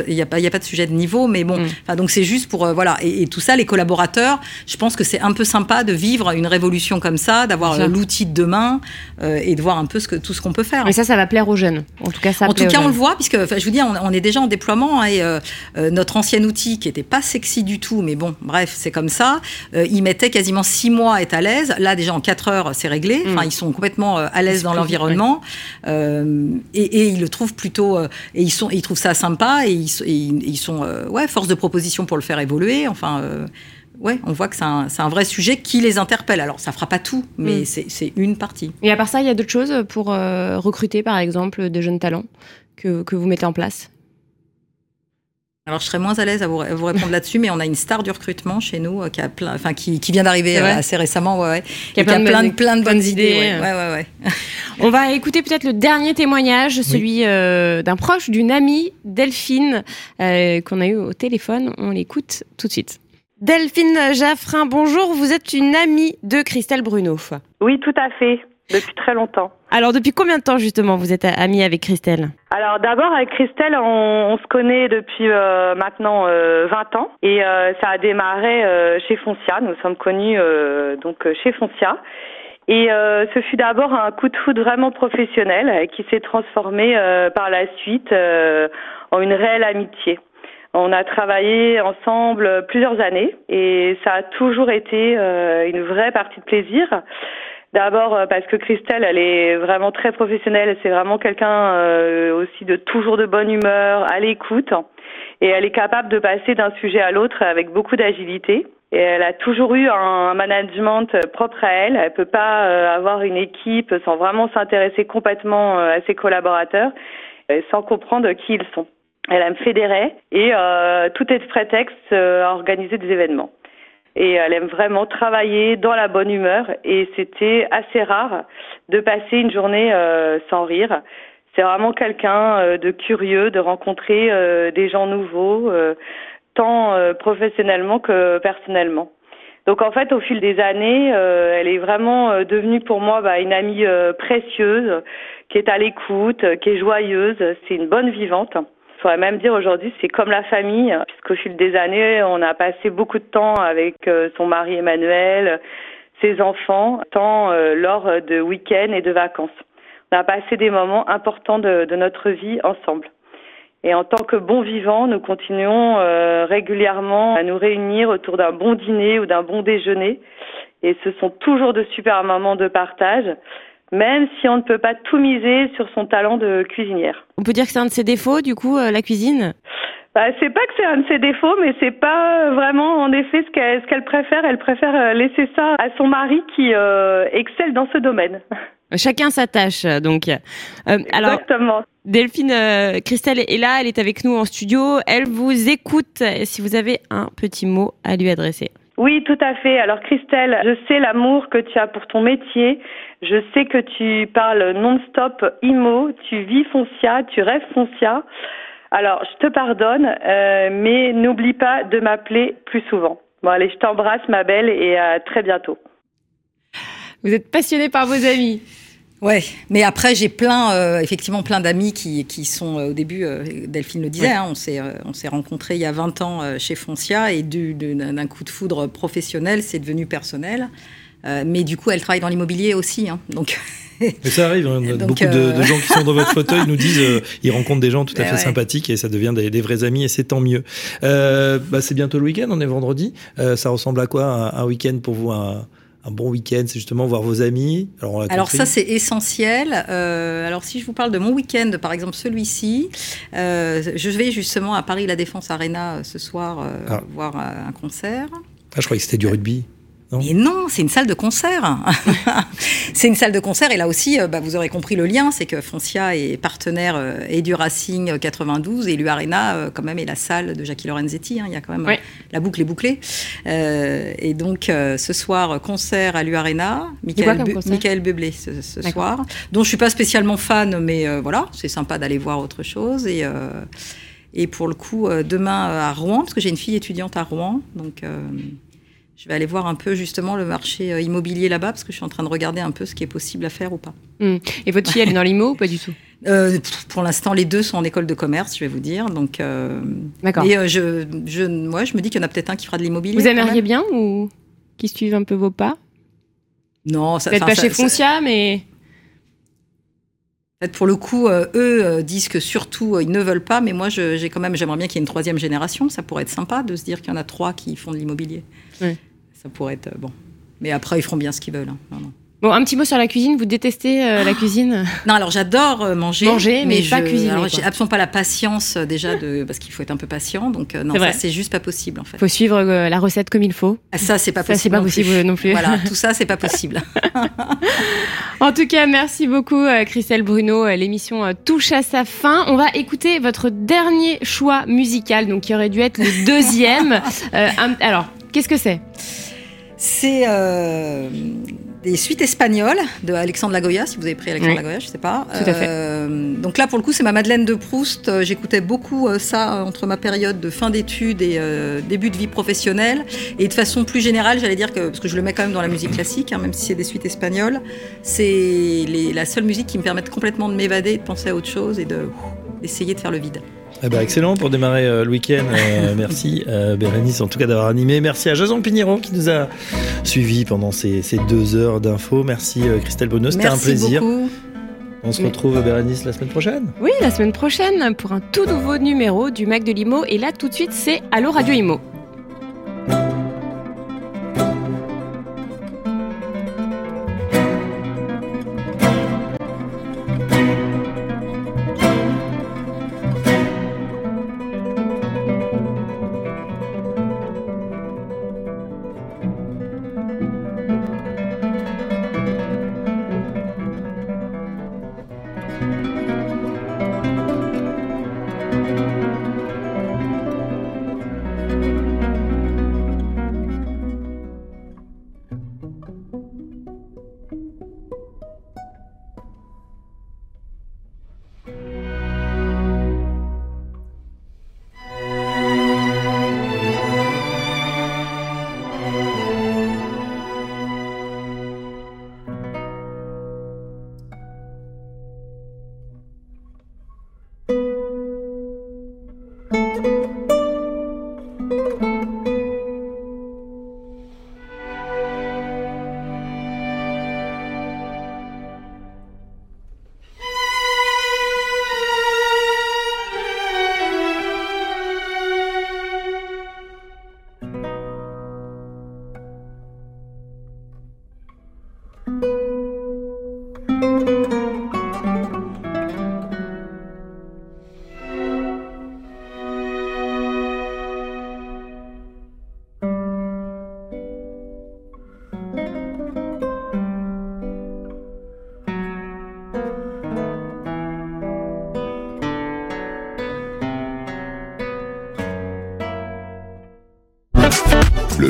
Il n'y a, a pas de sujet de niveau, mais bon, Mm. enfin, donc c'est juste pour, euh, voilà, et, et tout ça, les collaborateurs, je pense que c'est un peu sympa de vivre une révolution comme ça, d'avoir l'outil de demain euh, et de voir un peu ce que, tout ce qu'on peut faire. Mais ça, ça va plaire aux jeunes. En tout cas, ça En tout cas, on le voit, puisque enfin, je vous dis, on, on est déjà en déploiement hein, et euh, notre ancien outil qui était pas sexy du tout, mais bon, bref, c'est comme ça. il mettait quasiment six mois à être à l'aise. Là, déjà en quatre heures, c'est réglé. Enfin, Mm. ils sont complètement à l'aise dans l'environnement et, et ils le trouvent plutôt et ils sont, ils trouvent ça sympa et ils, et ils- sont euh, ouais force de proposition pour le faire évoluer. Enfin. euh, Ouais, on voit que c'est un, vrai sujet qui les interpelle. Alors, ça fera pas tout, mais Mm. c'est une partie. Et à part ça, il y a d'autres choses pour euh, recruter, par exemple, de jeunes talents que, que vous mettez en place? Alors, je serais moins à l'aise à vous, à vous répondre là-dessus, mais on a une star du recrutement chez nous euh, qui, a plein, enfin, qui, qui vient d'arriver euh, assez récemment, ouais, ouais. Qui a plein de plein, bonnes- de, plein de bonnes bonnes idées. idées, ouais, euh. ouais, ouais, ouais. <laughs> On va écouter peut-être le dernier témoignage, celui euh, d'un proche, d'une amie, Delphine, euh, qu'on a eu au téléphone. On l'écoute tout de suite. Delphine Jaffrin, bonjour. Vous êtes une amie de Christelle Bruno. Oui, tout à fait, depuis très longtemps. Alors, depuis combien de temps, justement, vous êtes amie avec Christelle? Alors d'abord avec Christelle, on, on se connaît depuis euh, maintenant euh, 20 ans et euh, ça a démarré euh, chez Foncia. Nous sommes connus euh, donc euh, chez Foncia. Et euh, ce fut d'abord un coup de foudre vraiment professionnel qui s'est transformé euh, par la suite euh, en une réelle amitié. On a travaillé ensemble plusieurs années et ça a toujours été euh, une vraie partie de plaisir. D'abord euh, parce que Christelle, elle est vraiment très professionnelle. C'est vraiment quelqu'un euh, aussi de toujours de bonne humeur, à l'écoute. Et elle est capable de passer d'un sujet à l'autre avec beaucoup d'agilité. Et elle a toujours eu un management propre à elle. Elle peut pas euh, avoir une équipe sans vraiment s'intéresser complètement euh, à ses collaborateurs, et sans comprendre qui ils sont. Elle aime fédérer et euh, tout est prétexte euh, à organiser des événements et elle aime vraiment travailler dans la bonne humeur et c'était assez rare de passer une journée euh, sans rire. C'est vraiment quelqu'un euh, de curieux, de rencontrer euh, des gens nouveaux, euh, tant euh, professionnellement que personnellement. Donc en fait, au fil des années, euh, elle est vraiment euh, devenue pour moi bah, une amie euh, précieuse, qui est à l'écoute, qui est joyeuse. C'est une bonne vivante. Je pourrais même dire aujourd'hui, c'est comme la famille, puisqu'au fil des années, on a passé beaucoup de temps avec euh, son mari Emmanuel, ses enfants, tant euh, lors de week-ends et de vacances. On a passé des moments importants de, de notre vie ensemble. Et en tant que bons vivants, nous continuons euh, régulièrement à nous réunir autour d'un bon dîner ou d'un bon déjeuner. Et ce sont toujours de super moments de partage, même si on ne peut pas tout miser sur son talent de cuisinière. On peut dire que c'est un de ses défauts, du coup, euh, la cuisine Bah, c'est pas que c'est un de ses défauts, mais c'est pas vraiment en effet ce qu'elle ce qu'elle préfère. Elle préfère euh, laisser ça à son mari qui euh, excelle dans ce domaine. <laughs> Chacun sa tâche, donc. Euh, alors, Exactement. Delphine, euh, Christelle est là, elle est avec nous en studio. Elle vous écoute. Si vous avez un petit mot à lui adresser. Oui, tout à fait. Alors Christelle, je sais l'amour que tu as pour ton métier. Je sais que tu parles non-stop IMO, tu vis Foncia, tu rêves Foncia. Alors, je te pardonne, euh, mais n'oublie pas de m'appeler plus souvent. Bon, allez, je t'embrasse, ma belle, et à très bientôt. Vous êtes passionnée par vos amis. Ouais, mais après j'ai plein, euh, effectivement plein d'amis qui, qui sont euh, au début, euh, Delphine le disait, Ouais. hein, on s'est on s'est rencontrés il y a 20 ans chez Foncia et d'un coup de foudre professionnel, c'est devenu personnel. Mais du coup, elle travaille dans l'immobilier aussi, hein, donc <laughs> Mais ça arrive, hein, Donc, beaucoup de, de gens qui sont dans votre <laughs> fauteuil nous disent ils rencontrent des gens tout à fait ouais. sympathiques et ça devient des, des vrais amis et c'est tant mieux. Bah, c'est bientôt le week-end, on est vendredi. Ça ressemble à quoi un, un week-end pour vous un, un bon week-end C'est justement voir vos amis. Alors, ça c'est essentiel. Euh, alors si je vous parle de mon week-end, par exemple celui-ci, euh, je vais justement à Paris La Défense Arena euh, ce soir euh, Ah. voir un concert. Ah, je croyais que c'était du rugby. Non Mais non, c'est une salle de concert. <laughs> c'est une salle de concert et là aussi, euh, bah, vous aurez compris le lien, c'est que Foncia est partenaire euh, et du Racing euh, 92 et l'U-Arena euh, quand même est la salle de Jackie Lorenzetti. hein, il y a quand même euh, la boucle est bouclée. Euh, et donc euh, ce soir concert à l'U-Arena, Michael, Bu- Michael Bublé ce, soir, dont je suis pas spécialement fan, mais euh, voilà, c'est sympa d'aller voir autre chose et euh, et pour le coup, euh, demain euh, à Rouen, parce que j'ai une fille étudiante à Rouen, donc euh, je vais aller voir un peu justement le marché euh, immobilier là-bas, parce que je suis en train de regarder un peu ce qui est possible à faire ou pas. Hmm. Et votre fille, elle est dans l'IMO ou pas du tout? <laughs> Euh, pour l'instant, les deux sont en école de commerce, je vais vous dire. Donc, euh, D'accord. Et euh, je, je, moi, je me dis qu'il y en a peut-être un qui fera de l'immobilier. Vous aimeriez bien ou qui suivent un peu vos pas? Non, ça. Peut-être pas ça- chez ça- Foncia, mais En fait, pour le coup, euh, eux euh, disent que surtout euh, ils ne veulent pas, mais moi, je- j'ai quand même, j'aimerais bien qu'il y ait une troisième génération. Ça pourrait être sympa de se dire qu'il y en a trois qui font de l'immobilier. Ouais. Ça pourrait être euh, bon. Mais après, ils feront bien ce qu'ils veulent. hein. Non, non. bon, un petit mot sur la cuisine. Vous détestez euh, la cuisine? Non, alors j'adore euh, manger, Manger, mais pas je- cuisiner, alors, quoi. J'ai absolument pas la patience déjà de parce qu'il faut être un peu patient. Donc euh, non, C'est ça c'est juste pas possible en fait. Faut suivre euh, la recette comme il faut. Ah, Ça c'est pas Ça, possible. c'est pas non possible plus. non plus. Voilà, tout ça c'est pas <laughs> possible. <laughs> En tout cas, merci beaucoup, Christelle Bruno. L'émission touche à sa fin. On va écouter votre dernier choix musical, donc qui aurait dû être le deuxième. <laughs> Un- alors, qu'est-ce que c'est? C'est euh, des suites espagnoles de Alexandre Lagoya, si vous avez pris Alexandre Oui. Lagoya, je sais pas. Tout à fait. Euh, donc là, pour le coup, c'est ma Madeleine de Proust. Euh, J'écoutais beaucoup ça entre ma période de fin d'études et euh, début de vie professionnelle. Et de façon plus générale, j'allais dire que, parce que je le mets quand même dans la musique classique, hein, même si c'est des suites espagnoles, c'est la seule musique qui me permet complètement de m'évader, de penser à autre chose et de d'essayer de faire le vide. Eh ben, excellent pour démarrer euh, le week-end. Euh, <laughs> merci euh, Bérénice en tout cas d'avoir animé. Merci à Jason Pinheiro qui nous a suivis pendant ces, ces deux heures d'infos. Merci euh, Christelle Bonneau, c'était un plaisir. beaucoup. On se retrouve Bérénice la semaine prochaine. Oui, la semaine prochaine pour un tout nouveau numéro du Mac de Limo. Et là, tout de suite, c'est Allo Radio Imo.